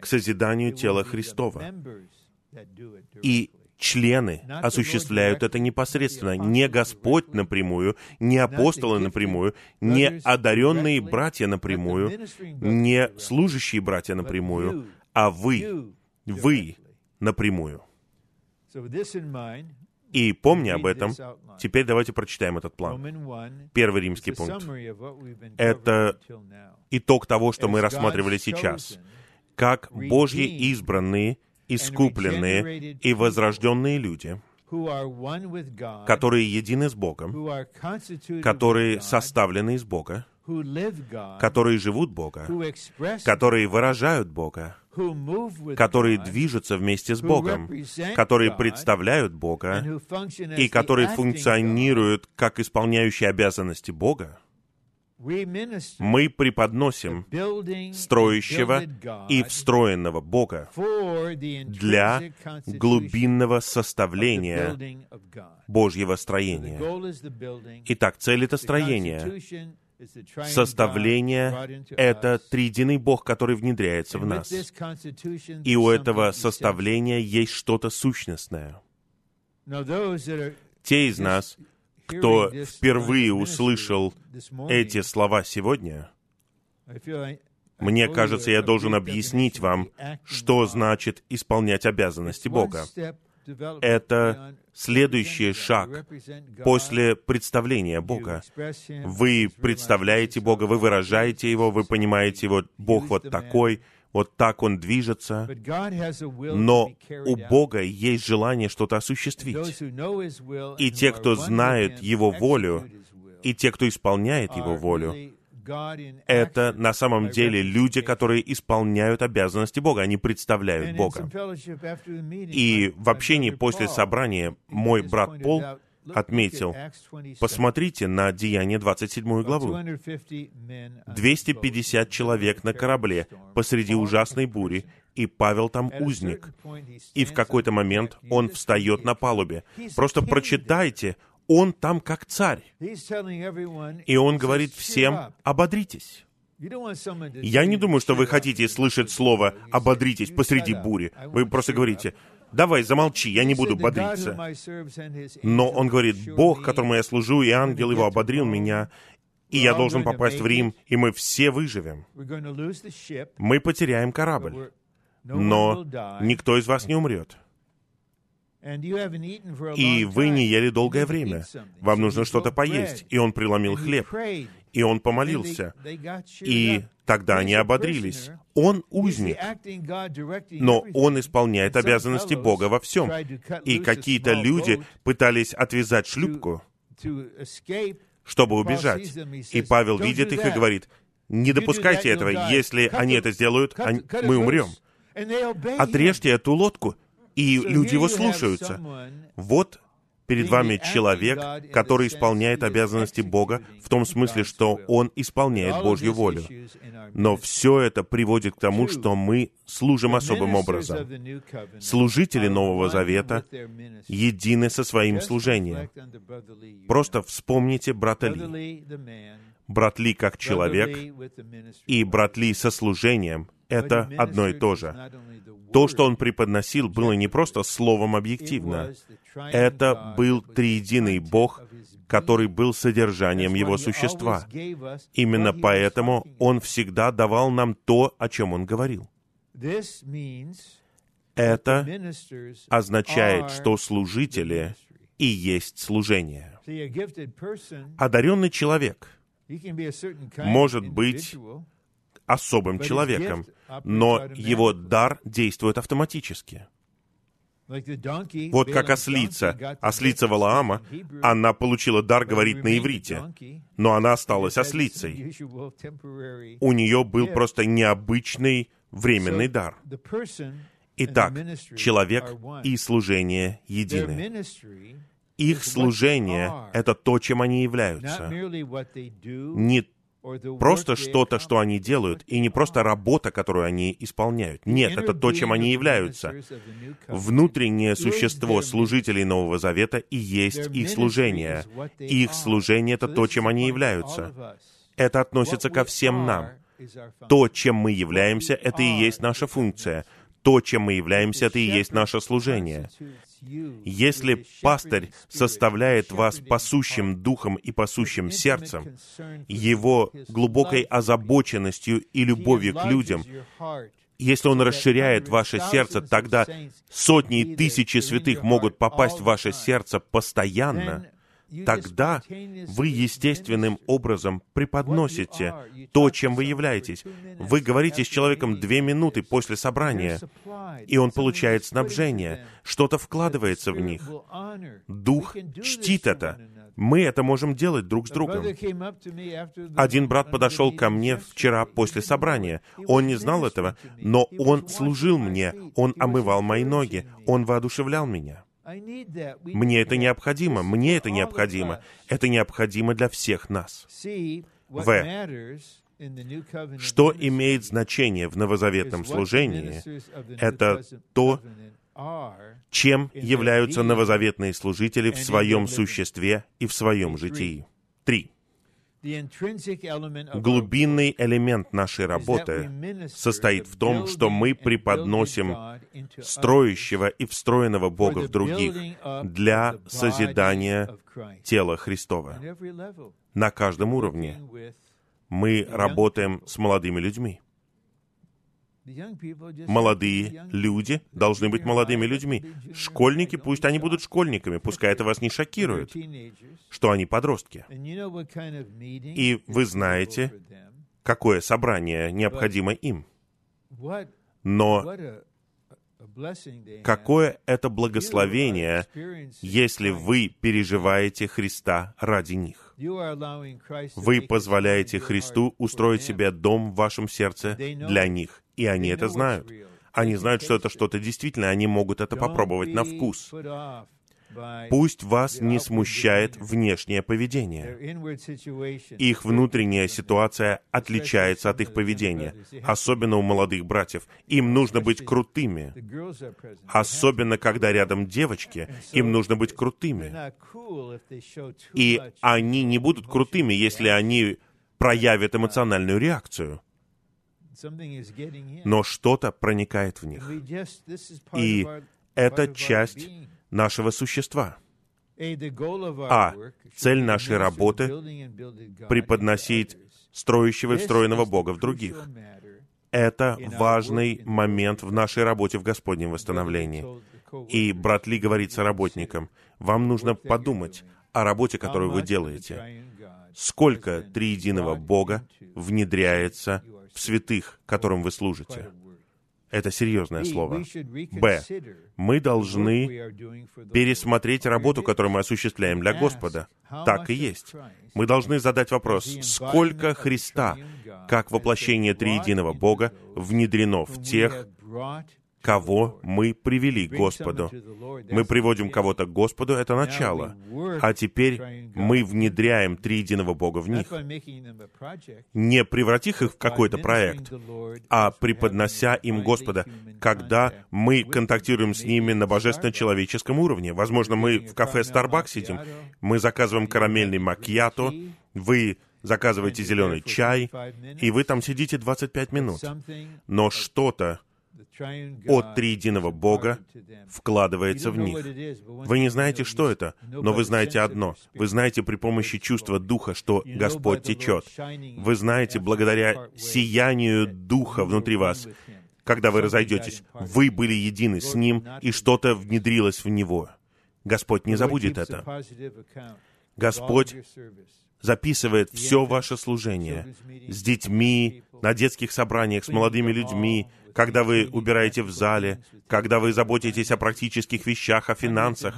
к созиданию тела Христова. И члены осуществляют это непосредственно. Не Господь напрямую, не апостолы напрямую, не одаренные братья напрямую, не служащие братья напрямую, а вы, вы напрямую. И помня об этом, теперь давайте прочитаем этот план. Первый римский пункт. Это итог того, что мы рассматривали сейчас. Как Божьи избранные, искупленные и возрожденные люди, которые едины с Богом, которые составлены из Бога, которые живут Бога, которые выражают Бога, которые движутся вместе с Богом, которые представляют Бога и которые функционируют как исполняющие обязанности Бога, мы преподносим строящего и встроенного Бога для глубинного составления Божьего строения. Итак, цель — это строение, Составление — это триединый Бог, который внедряется в нас. И у этого составления есть что-то сущностное. Те из нас, кто впервые услышал эти слова сегодня, мне кажется, я должен объяснить вам, что значит исполнять обязанности Бога это следующий шаг после представления Бога. Вы представляете Бога, вы выражаете Его, вы понимаете Его, Бог вот такой, вот так Он движется, но у Бога есть желание что-то осуществить. И те, кто знает Его волю, и те, кто исполняет Его волю, это на самом деле люди, которые исполняют обязанности Бога, они представляют Бога. И в общении после собрания мой брат Пол отметил, посмотрите на Деяние 27 главу. 250 человек на корабле посреди ужасной бури, и Павел там узник. И в какой-то момент он встает на палубе. Просто прочитайте, он там как царь. И он говорит всем, ободритесь. Я не думаю, что вы хотите слышать слово «ободритесь» посреди бури. Вы просто говорите, давай, замолчи, я не буду бодриться. Но он говорит, Бог, которому я служу, и ангел его ободрил меня, и я должен попасть в Рим, и мы все выживем. Мы потеряем корабль, но никто из вас не умрет. И вы не ели долгое время. Вам нужно что-то поесть. И он преломил хлеб. И он помолился. И тогда они ободрились. Он узник, но он исполняет обязанности Бога во всем. И какие-то люди пытались отвязать шлюпку, чтобы убежать. И Павел видит их и говорит, не допускайте этого. Если они это сделают, мы умрем. Отрежьте эту лодку и люди его слушаются. Вот перед вами человек, который исполняет обязанности Бога в том смысле, что он исполняет Божью волю. Но все это приводит к тому, что мы служим особым образом. Служители Нового Завета едины со своим служением. Просто вспомните брата Ли. Брат Ли как человек и брат Ли со служением — это одно и то же. То, что он преподносил, было не просто словом объективно. Это был триединый Бог, который был содержанием его существа. Именно поэтому он всегда давал нам то, о чем он говорил. Это означает, что служители и есть служение. Одаренный человек может быть особым человеком, но его дар действует автоматически. Вот как ослица. Ослица Валаама, она получила дар говорить на иврите, но она осталась ослицей. У нее был просто необычный временный дар. Итак, человек и служение едины. Их служение — это то, чем они являются. Не просто что-то, что они делают, и не просто работа, которую они исполняют. Нет, это то, чем они являются. Внутреннее существо служителей Нового Завета и есть их служение. Их служение — это то, чем они являются. Это относится ко всем нам. То, чем мы являемся, это и есть наша функция. То, чем мы являемся, это и есть наше служение. Если пастырь составляет вас пасущим духом и пасущим сердцем, его глубокой озабоченностью и любовью к людям, если Он расширяет ваше сердце, тогда сотни и тысячи святых могут попасть в ваше сердце постоянно, тогда вы естественным образом преподносите то, чем вы являетесь. Вы говорите с человеком две минуты после собрания, и он получает снабжение, что-то вкладывается в них. Дух чтит это. Мы это можем делать друг с другом. Один брат подошел ко мне вчера после собрания. Он не знал этого, но он служил мне, он омывал мои ноги, он воодушевлял меня. Мне это необходимо, мне это необходимо. Это необходимо для всех нас. В. Что имеет значение в новозаветном служении, это то, чем являются новозаветные служители в своем существе и в своем житии. Три. Глубинный элемент нашей работы состоит в том, что мы преподносим строящего и встроенного Бога в других для созидания тела Христова. На каждом уровне мы работаем с молодыми людьми. Молодые люди должны быть молодыми людьми. Школьники, пусть они будут школьниками, пускай это вас не шокирует, что они подростки. И вы знаете, какое собрание необходимо им. Но какое это благословение, если вы переживаете Христа ради них. Вы позволяете Христу устроить себе дом в вашем сердце для них и они это знают. Они знают, что это что-то действительно, они могут это попробовать на вкус. Пусть вас не смущает внешнее поведение. Их внутренняя ситуация отличается от их поведения, особенно у молодых братьев. Им нужно быть крутыми. Особенно, когда рядом девочки, им нужно быть крутыми. И они не будут крутыми, если они проявят эмоциональную реакцию но что-то проникает в них. И это часть нашего существа. А цель нашей работы — преподносить строящего и встроенного Бога в других. Это важный момент в нашей работе в Господнем восстановлении. И брат Ли говорит соработникам, вам нужно подумать о работе, которую вы делаете. Сколько триединого Бога внедряется святых, которым вы служите. Это серьезное слово. Б. Мы должны пересмотреть работу, которую мы осуществляем для Господа. Так и есть. Мы должны задать вопрос, сколько Христа, как воплощение триединого Бога, внедрено в тех, кого мы привели к Господу. Мы приводим кого-то к Господу, это начало. А теперь мы внедряем триединого Бога в них, не превратив их в какой-то проект, а преподнося им Господа, когда мы контактируем с ними на божественно-человеческом уровне. Возможно, мы в кафе Starbucks сидим, мы заказываем карамельный макьято, вы заказываете зеленый чай, и вы там сидите 25 минут. Но что-то от триединого Бога вкладывается в них. Вы не знаете, что это, но вы знаете одно. Вы знаете при помощи чувства Духа, что Господь течет. Вы знаете благодаря сиянию Духа внутри вас, когда вы разойдетесь, вы были едины с Ним, и что-то внедрилось в Него. Господь не забудет это. Господь записывает все ваше служение с детьми, на детских собраниях, с молодыми людьми, когда вы убираете в зале, когда вы заботитесь о практических вещах, о финансах.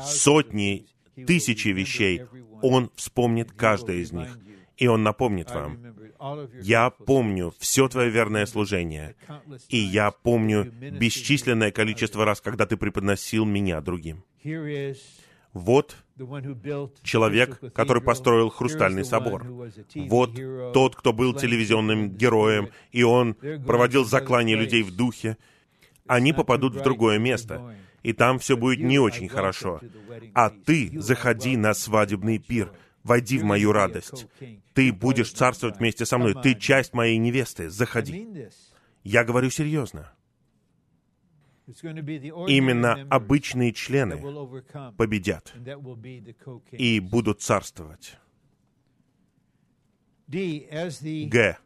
Сотни, тысячи вещей. Он вспомнит каждое из них, и Он напомнит вам. Я помню все твое верное служение, и я помню бесчисленное количество раз, когда ты преподносил меня другим. Вот человек, который построил Хрустальный собор. Вот тот, кто был телевизионным героем, и он проводил заклание людей в духе. Они попадут в другое место, и там все будет не очень хорошо. А ты заходи на свадебный пир, войди в мою радость. Ты будешь царствовать вместе со мной. Ты часть моей невесты. Заходи. Я говорю серьезно. Именно обычные члены победят и будут царствовать. Г.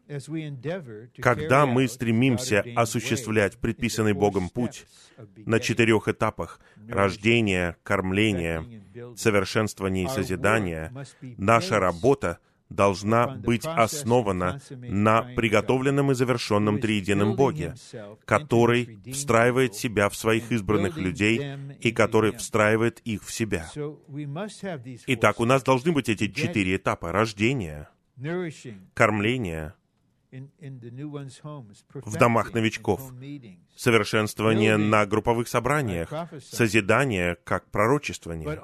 Когда мы стремимся осуществлять предписанный Богом путь на четырех этапах — рождения, кормления, совершенствования и созидания, наша работа должна быть основана на приготовленном и завершенном триедином Боге, который встраивает себя в своих избранных людей и который встраивает их в себя. Итак, у нас должны быть эти четыре этапа — рождение, кормление в домах новичков, совершенствование на групповых собраниях, созидание как пророчествование.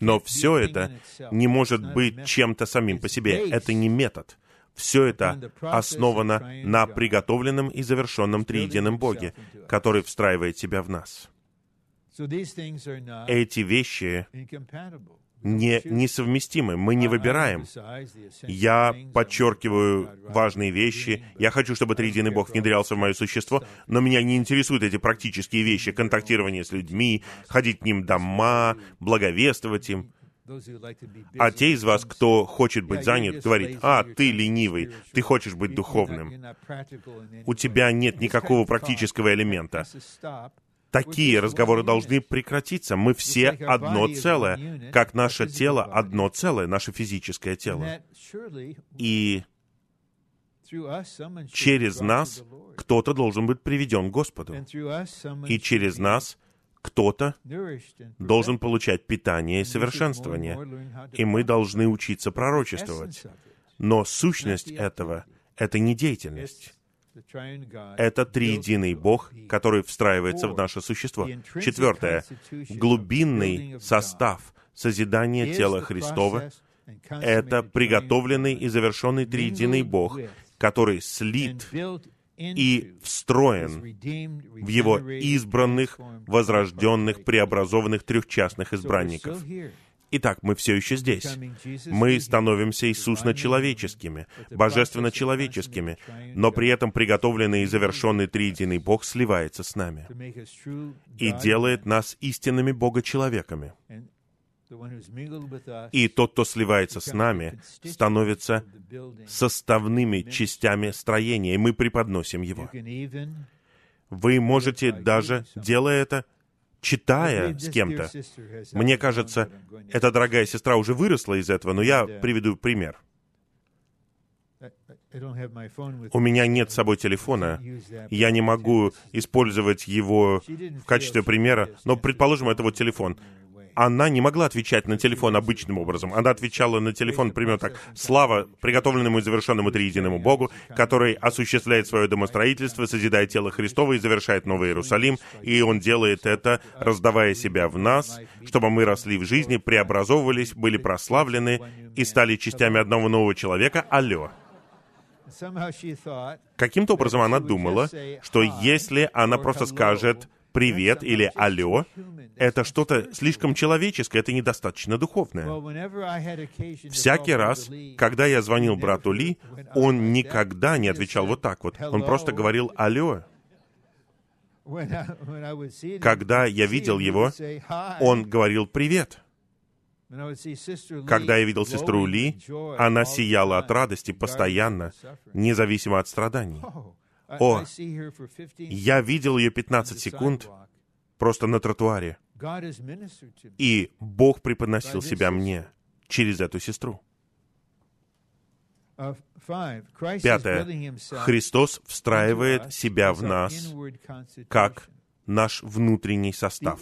Но все это не может быть чем-то самим по себе. Это не метод. Все это основано на приготовленном и завершенном триедином Боге, который встраивает себя в нас. Эти вещи не, несовместимы. Мы не выбираем. Я подчеркиваю важные вещи. Я хочу, чтобы Триединый Бог внедрялся в мое существо, но меня не интересуют эти практические вещи, контактирование с людьми, ходить к ним дома, благовествовать им. А те из вас, кто хочет быть занят, говорит, «А, ты ленивый, ты хочешь быть духовным». У тебя нет никакого практического элемента такие разговоры должны прекратиться. Мы все одно целое, как наше тело одно целое, наше физическое тело. И через нас кто-то должен быть приведен к Господу. И через нас кто-то должен получать питание и совершенствование. И мы должны учиться пророчествовать. Но сущность этого — это не деятельность. Это триединый Бог, который встраивается в наше существо. Четвертое. Глубинный состав созидания тела Христова — это приготовленный и завершенный триединый Бог, который слит и встроен в его избранных, возрожденных, преобразованных трехчастных избранников. Итак, мы все еще здесь. Мы становимся Иисусно-человеческими, божественно-человеческими, но при этом приготовленный и завершенный триединый Бог сливается с нами и делает нас истинными Бога-человеками. И тот, кто сливается с нами, становится составными частями строения, и мы преподносим его. Вы можете даже, делая это, читая с кем-то. Мне кажется, эта дорогая сестра уже выросла из этого, но я приведу пример. У меня нет с собой телефона, я не могу использовать его в качестве примера, но, предположим, это вот телефон она не могла отвечать на телефон обычным образом. Она отвечала на телефон, например, так, «Слава приготовленному и завершенному триединому Богу, который осуществляет свое домостроительство, созидает тело Христово и завершает Новый Иерусалим, и Он делает это, раздавая себя в нас, чтобы мы росли в жизни, преобразовывались, были прославлены и стали частями одного нового человека. Алло!» Каким-то образом она думала, что если она просто скажет «привет» или «алло», это что-то слишком человеческое, это недостаточно духовное. Всякий раз, когда я звонил брату Ли, он никогда не отвечал вот так вот. Он просто говорил «алло». Когда я видел его, он говорил «привет». Когда я видел сестру Ли, она сияла от радости постоянно, независимо от страданий. О, я видел ее 15 секунд просто на тротуаре. И Бог преподносил себя мне через эту сестру. Пятое. Христос встраивает себя в нас как наш внутренний состав.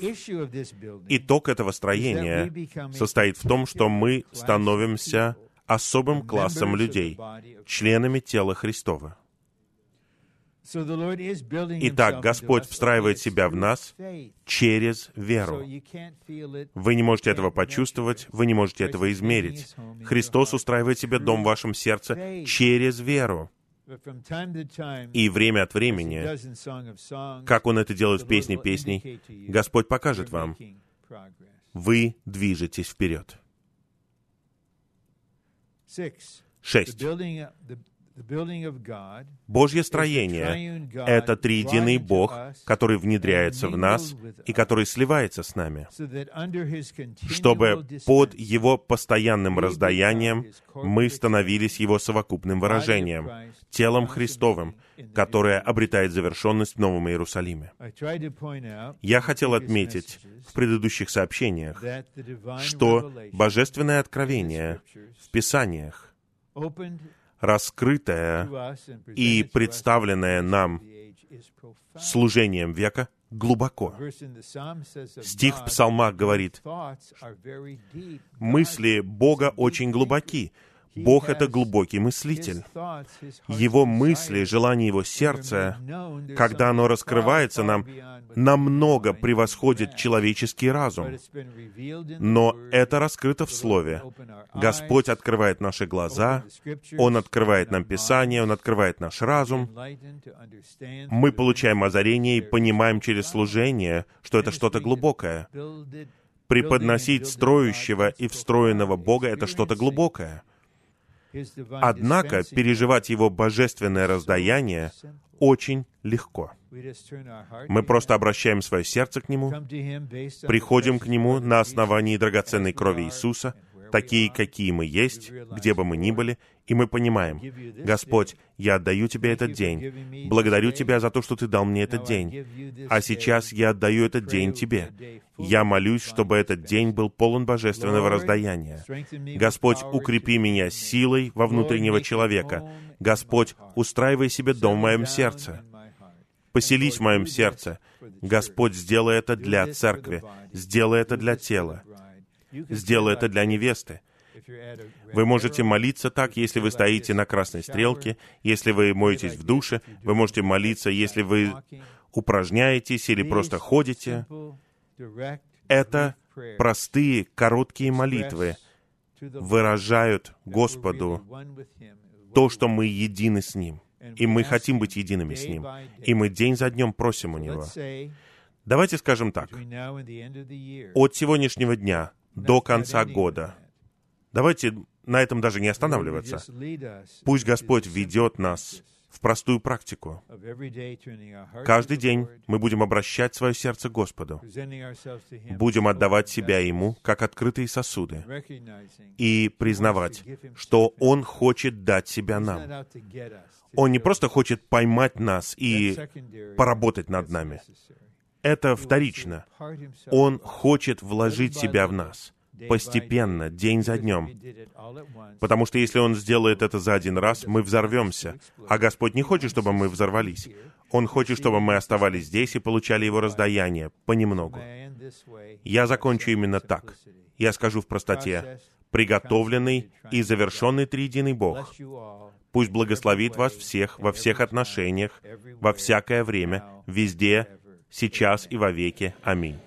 Итог этого строения состоит в том, что мы становимся особым классом людей, членами тела Христова. Итак, Господь встраивает себя в нас через веру. Вы не можете этого почувствовать, вы не можете этого измерить. Христос устраивает себе дом в вашем сердце через веру. И время от времени, как Он это делает в песне песней, Господь покажет вам, вы движетесь вперед. Шесть. Божье строение — это триединый Бог, который внедряется в нас и который сливается с нами, чтобы под Его постоянным раздаянием мы становились Его совокупным выражением, телом Христовым, которое обретает завершенность в Новом Иерусалиме. Я хотел отметить в предыдущих сообщениях, что Божественное откровение в Писаниях раскрытое и представленное нам служением века глубоко. Стих в псалмах говорит, мысли Бога очень глубоки, Бог — это глубокий мыслитель. Его мысли, желания Его сердца, когда оно раскрывается нам, намного превосходит человеческий разум. Но это раскрыто в Слове. Господь открывает наши глаза, Он открывает нам Писание, Он открывает наш разум. Мы получаем озарение и понимаем через служение, что это что-то глубокое. Преподносить строящего и встроенного Бога — это что-то глубокое. Однако переживать Его божественное раздаяние очень легко. Мы просто обращаем свое сердце к Нему, приходим к Нему на основании драгоценной крови Иисуса — такие, какие мы есть, где бы мы ни были, и мы понимаем, Господь, я отдаю Тебе этот день. Благодарю Тебя за то, что Ты дал мне этот день. А сейчас я отдаю этот день Тебе. Я молюсь, чтобы этот день был полон божественного раздаяния. Господь, укрепи меня силой во внутреннего человека. Господь, устраивай себе дом в моем сердце. Поселись в моем сердце. Господь, сделай это для церкви, сделай это для тела. Сделай это для невесты. Вы можете молиться так, если вы стоите на красной стрелке, если вы моетесь в душе, вы можете молиться, если вы упражняетесь или просто ходите. Это простые, короткие молитвы выражают Господу то, что мы едины с Ним, и мы хотим быть едиными с Ним, и мы день за днем просим у Него. Давайте скажем так. От сегодняшнего дня до конца года. Давайте на этом даже не останавливаться. Пусть Господь ведет нас в простую практику. Каждый день мы будем обращать свое сердце Господу. Будем отдавать себя Ему, как открытые сосуды, и признавать, что Он хочет дать себя нам. Он не просто хочет поймать нас и поработать над нами это вторично. Он хочет вложить себя в нас постепенно, день за днем. Потому что если Он сделает это за один раз, мы взорвемся. А Господь не хочет, чтобы мы взорвались. Он хочет, чтобы мы оставались здесь и получали Его раздаяние понемногу. Я закончу именно так. Я скажу в простоте. Приготовленный и завершенный триединый Бог. Пусть благословит вас всех во всех отношениях, во всякое время, везде, сейчас и во веки. Аминь.